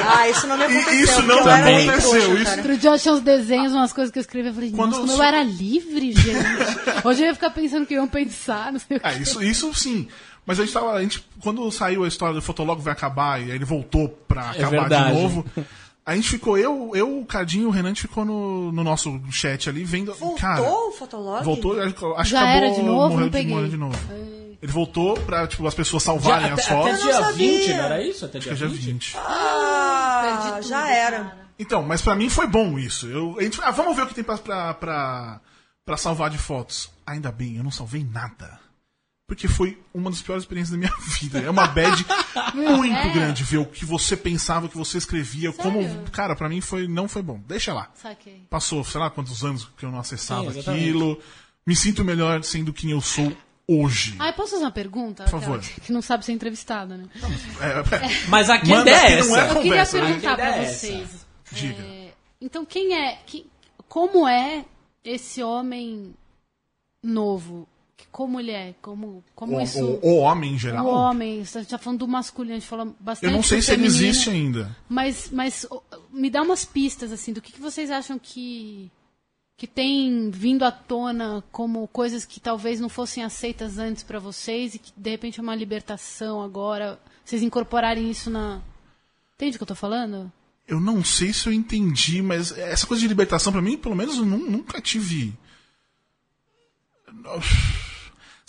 Ah, isso não me aconteceu. Isso não eu também. aconteceu, isso-. Outro dia eu achei uns desenhos, umas coisas que eu escrevi, eu falei, Quando nossa, como eu eu sou- era livre, gente. Hoje eu ia ficar pensando que iam pensar, não sei o que. É, isso, isso sim. Mas a gente tava. A gente, quando saiu a história do Fotolog vai acabar e aí ele voltou pra acabar de verdade. novo. A gente ficou, eu, eu o Cadinho e o Renan, a gente ficou no, no nosso chat ali vendo. Voltou cara, o Fotolog? Voltou, acho que Já acabou, era de novo? morreu Não de, peguei. morreu de novo. Ele voltou pra tipo, as pessoas Já, salvarem até, as até fotos. Não dia sabia. 20, não era isso? Até dia Acho que é 20? dia 20. Ah, Perdi tudo, já era. cara. Então, mas pra mim foi bom isso. Eu, a gente, ah, vamos ver o que tem pra, pra, pra, pra salvar de fotos. Ainda bem, eu não salvei nada. Porque foi uma das piores experiências da minha vida. É uma bad muito É. grande ver o que você pensava, o que você escrevia. Como, Sério? cara, pra mim foi, não foi bom. Deixa lá. Saquei. Passou, sei lá quantos anos que eu não acessava Sim, aquilo. Me sinto melhor sendo quem eu sou hoje. Ah, eu posso fazer uma pergunta? Por favor. Que não sabe ser entrevistada, né? É, é, Mas aqui Manda a ideia é que não é essa. Eu queria Conversa, né? perguntar Que ideia pra é vocês. Diga. é, então, quem é. que- como é esse homem novo? Como ele é? Como, como o, isso. o- o homem em geral. O homem, você está falando do masculino, a gente falou bastante. Eu não sei se ele existe ainda. Mas, mas me dá umas pistas, assim, do que, que vocês acham que, que tem vindo à tona como coisas que talvez não fossem aceitas antes pra vocês e que de repente é uma libertação agora. Vocês incorporarem isso na. Entende o que eu tô falando? Eu não sei se eu entendi, mas essa coisa de libertação, pra mim, pelo menos, eu nu- nunca tive.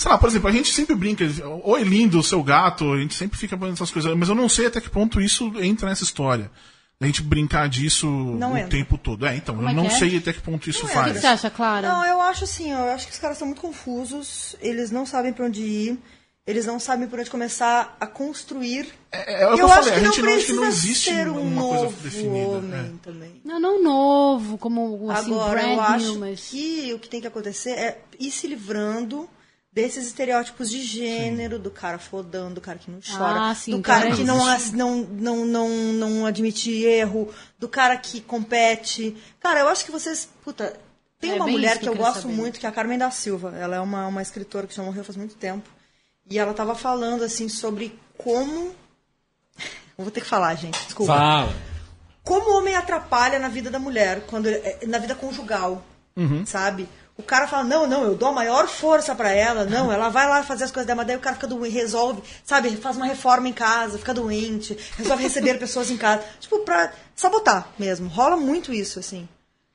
Sei lá, por exemplo, a gente sempre brinca, oi lindo, seu gato, a gente sempre fica falando essas coisas, mas eu não sei até que ponto isso entra nessa história. A gente brincar disso o entra. tempo todo. É, então, Como eu é não que é? sei até que ponto isso O que, faz. que você acha, Clara? Não, eu acho assim, eu acho que os caras são muito confusos, eles não sabem pra onde ir, eles não sabem por onde começar a construir. É, é o que eu eu acho falei, que a não gente não, acho que precisa não existe ser um uma novo coisa definida. homem é. também. Não, não novo, como assim, Agora, brand eu acho new, mas. que o que tem que acontecer é ir se livrando desses estereótipos de gênero, do cara fodão, do cara que não chora, Ah, sim, do então cara é que isso. não, não, não, não, não admite erro, do cara que compete. Cara, eu acho que vocês, puta, Tem É uma mulher que eu eu gosto saber. muito, que é a Carmen da Silva. Ela é uma, uma escritora que já morreu faz muito tempo. E ela tava falando, assim, sobre como... Eu vou ter que falar, gente, desculpa. Fala. como o homem atrapalha na vida da mulher, quando é- na vida conjugal, sabe? O cara fala, não, não, eu dou a maior força pra ela, não, ela vai lá fazer as coisas dela, mas daí o cara fica doente, resolve, sabe, faz uma reforma em casa, fica doente, resolve receber pessoas em casa, tipo, pra sabotar mesmo, rola muito isso, assim.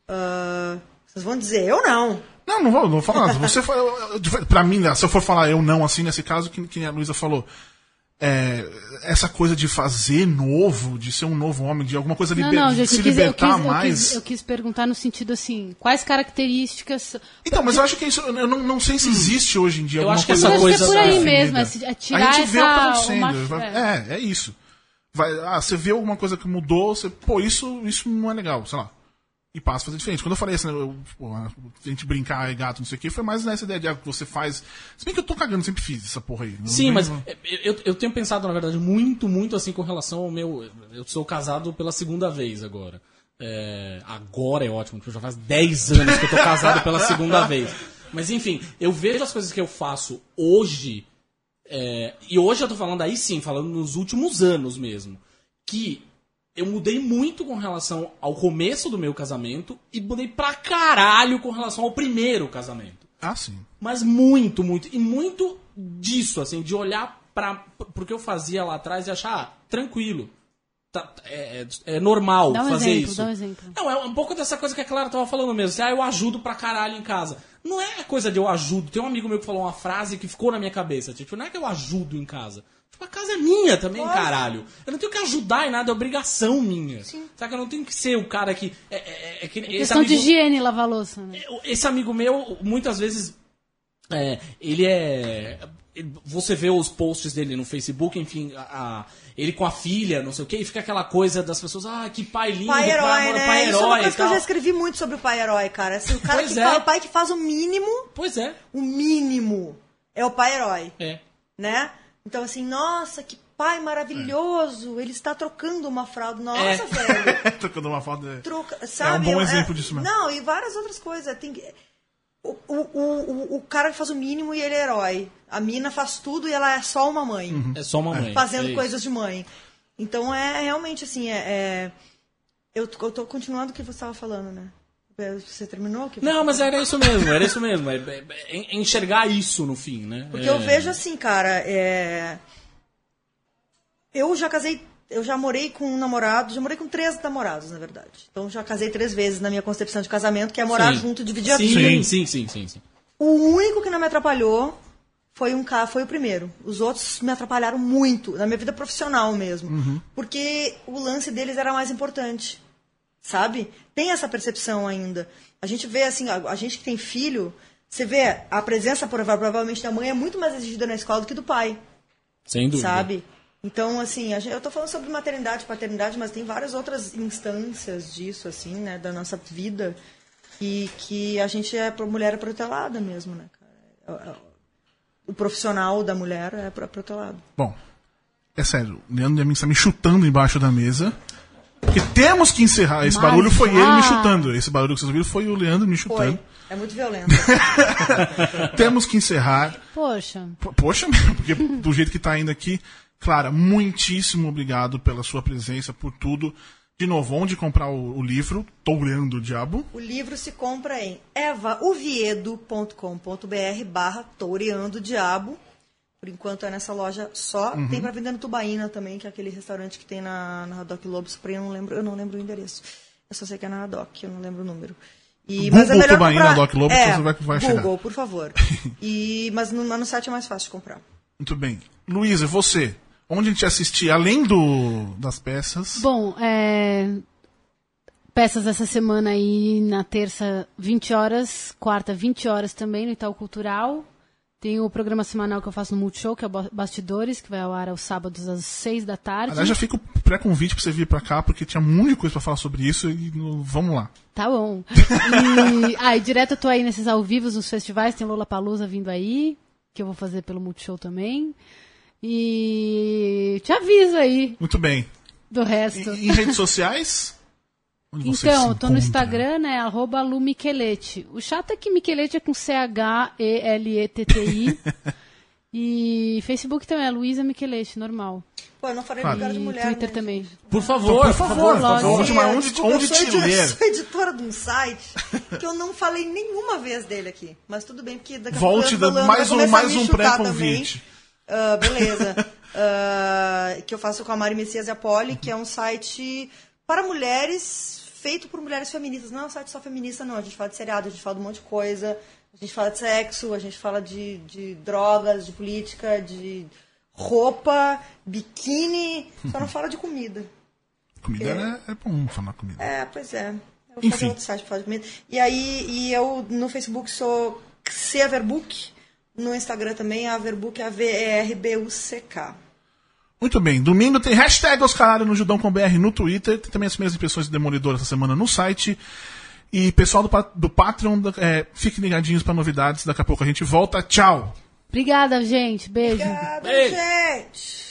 Ah, vocês vão dizer, eu não. Não, não vou, não vou falar. Você pra mim, né, se eu for falar eu não, assim, nesse caso, que, que a Luísa falou. É, essa coisa de fazer novo, de ser um novo homem, de alguma coisa Não, liber, não, de gente, se eu quis, eu, libertar quis, eu, mais. quis, eu quis perguntar no sentido assim, quais características. Então, mas eu acho que isso, eu não, não sei se existe hoje em dia Eu alguma acho que coisa essa Eu acho que é coisa por aí definida. mesmo, é, se- é tirar a gente vê o que tá acontecendo. uma- é. é, é isso. Vai, ah, você vê alguma coisa que mudou, você, pô, isso, isso não é legal, sei lá. E passa a fazer diferente. Quando eu falei assim, né, eu, a gente brincar, é gato, não sei o que, foi mais nessa ideia de ah, que você faz. Se bem que eu tô cagando, sempre fiz essa porra aí. Não Sim, mas eu, eu tenho pensado, na verdade, muito, muito assim com relação ao meu. Eu sou casado pela segunda vez agora. É, agora é ótimo, porque já faz 10 anos que eu tô casado pela segunda vez. Mas enfim, eu vejo as coisas que eu faço hoje. é, e hoje eu tô falando aí sim, falando nos últimos anos mesmo. Que eu mudei muito com relação ao começo do meu casamento e mudei pra caralho com relação ao primeiro casamento. Ah, sim. Mas muito, muito. E muito disso, assim, de olhar para pro que eu fazia lá atrás e achar, ah, tranquilo. Tá- é, é- é normal Dá um fazer exemplo, isso. dá um exemplo. Não, é um pouco dessa coisa que a Clara tava falando mesmo. Assim, ah, eu ajudo pra caralho em casa. Não é coisa de eu ajudo. Tem um amigo meu que falou uma frase que ficou na minha cabeça. Tipo, não é que eu ajudo em casa. Tipo, a casa é minha também, caralho. Eu não tenho que ajudar em nada, é obrigação minha. Sabe que eu não tenho que ser o cara que. É, é, é que esse Questão de amigo- higiene lavar louça. Né? esse amigo meu, muitas vezes, é, ele é. Você vê os posts dele no Facebook, enfim, a- a- ele com a filha, não sei o que, e fica aquela coisa das pessoas, ah, que pai lindo, Pai herói, amor, né? pai Isso é uma herói coisa que eu já escrevi muito sobre o pai herói, cara. Assim, o cara Pois que é. fala, o pai que faz o mínimo, Pois é, o mínimo é o pai herói. é. né? Então, assim, nossa, que pai maravilhoso, ele está trocando uma fralda. Nossa, É. velho, Trocando uma foto. de- troca, sabe? bom Eu- exemplo disso mesmo. Não, e várias outras coisas. Tem que... o, o, o, o- cara faz o mínimo e ele é herói. A mina faz tudo e ela é só uma mãe. É só uma mãe. Fazendo é coisas de mãe. Então, é realmente, assim, é... é- Eu, eu tô continuando o que você estava falando, né? Você terminou? que Não, mas era isso mesmo, era isso mesmo. É, é- é enxergar isso no fim, né? Porque É. eu vejo assim, cara, é... eu já casei, eu já morei com um namorado, já morei com três namorados, na verdade. Então já casei três vezes na minha concepção de casamento, que é morar Sim. junto, dividir a sim, vida. Sim, sim, sim, sim. O único que não me atrapalhou foi um cara, foi o primeiro. Os outros me atrapalharam muito, na minha vida profissional mesmo. Porque o lance deles era mais importante. Sabe? Tem essa percepção ainda. A gente vê assim, a, a gente que tem filho, você vê a presença prova- provavelmente da mãe é muito mais exigida na escola do que do pai Sem dúvida. sabe? Então, assim, a gente, eu tô falando sobre maternidade, paternidade, mas tem várias outras instâncias disso, assim, né, da nossa vida, que, que a gente é, mulher é protelada mesmo, né, cara? O profissional da mulher é pro- protelado. Bom, é sério, o Leandro Demin está me chutando embaixo da mesa. Porque temos que encerrar. Esse Mas barulho foi ele me chutando. Esse barulho que vocês ouviram foi o Leandro me Foi. chutando. É muito violento. Temos que encerrar. Poxa, Po- Poxa, porque do jeito que tá indo aqui, Clara, muitíssimo obrigado pela sua presença, por tudo. De novo, onde comprar o, o livro? Tourando o Diabo. o livro se compra em evaoviedo.com.br barra toureando o diabo. Por enquanto é nessa loja só. Tem pra vender no Tubaína também, que é aquele restaurante que tem na, na Doc Lobos. Porém, eu não lembro, eu não lembro o endereço. Eu só sei que é na Doc, eu não lembro o número. E, Google mas é melhor Tubaína, comprar- Doc Lobos, é, você vai- vai Google, chegar. por favor. E, mas no, mas no site é mais fácil de comprar. Muito bem. Luísa, você, onde a gente assistir, além do das peças? Bom, é, peças essa semana aí na terça, 20 horas, quarta, 20 horas também no Itaú Cultural. Tem o programa semanal que eu faço no Multishow, que é o Ba- Bastidores, que vai ao ar aos sábados às 6 da tarde. Aliás, já fica o pré-convite pra você vir pra cá, porque tinha um monte de coisa pra falar sobre isso e vamos lá. Tá bom. E, ah, e direto eu tô aí nesses ao vivo nos festivais, tem Lola Palusa vindo aí, que eu vou fazer pelo Multishow também. E te aviso aí Muito bem. do resto. E, em redes sociais? Onde Então, eu tô no? Instagram, né? Arroba Lu Michelete. O chato é que Michelete é com C-H-E-L-E-T-T-I. e Facebook também é Luísa Michelete, normal. Pô, eu não falei Claro. lugar de E mulher. Twitter né? também. Por favor, Por favor, por favor. favor. Onde, onde, onde eu sou te ler? Eu sou editora de um site que eu não falei nenhuma vez dele aqui. Mas tudo bem, porque daqui a Volte, pouco eu dá- falando, mais vai um- mais um chutar pré-convite. também. Ah, beleza. Ah, que eu faço com a Mari Messias e a Poli, que é um site para mulheres, feito por mulheres feministas. Não é um site só feminista, não. A gente fala de seriado, a gente fala de um monte de coisa. A gente fala de sexo, a gente fala de, de drogas, de política, de roupa, biquíni. Só não fala de comida. Comida é, é bom falar comida. É, pois é. Eu vou Enfim. outro site pra falar de comida. E aí, e eu no Facebook sou Xeverbook, no Instagram também, Averbook, A-V-E-R-B-U-C-K. Muito bem. Domingo tem hashtag Oscaralho no Judão com BR no Twitter. Tem também as primeiras impressões de Demolidor essa semana no site. E pessoal do, do Patreon, é, fiquem ligadinhos para novidades. Daqui a pouco a gente volta. Tchau! Obrigada, gente. Beijo. Obrigada, Beijo. gente!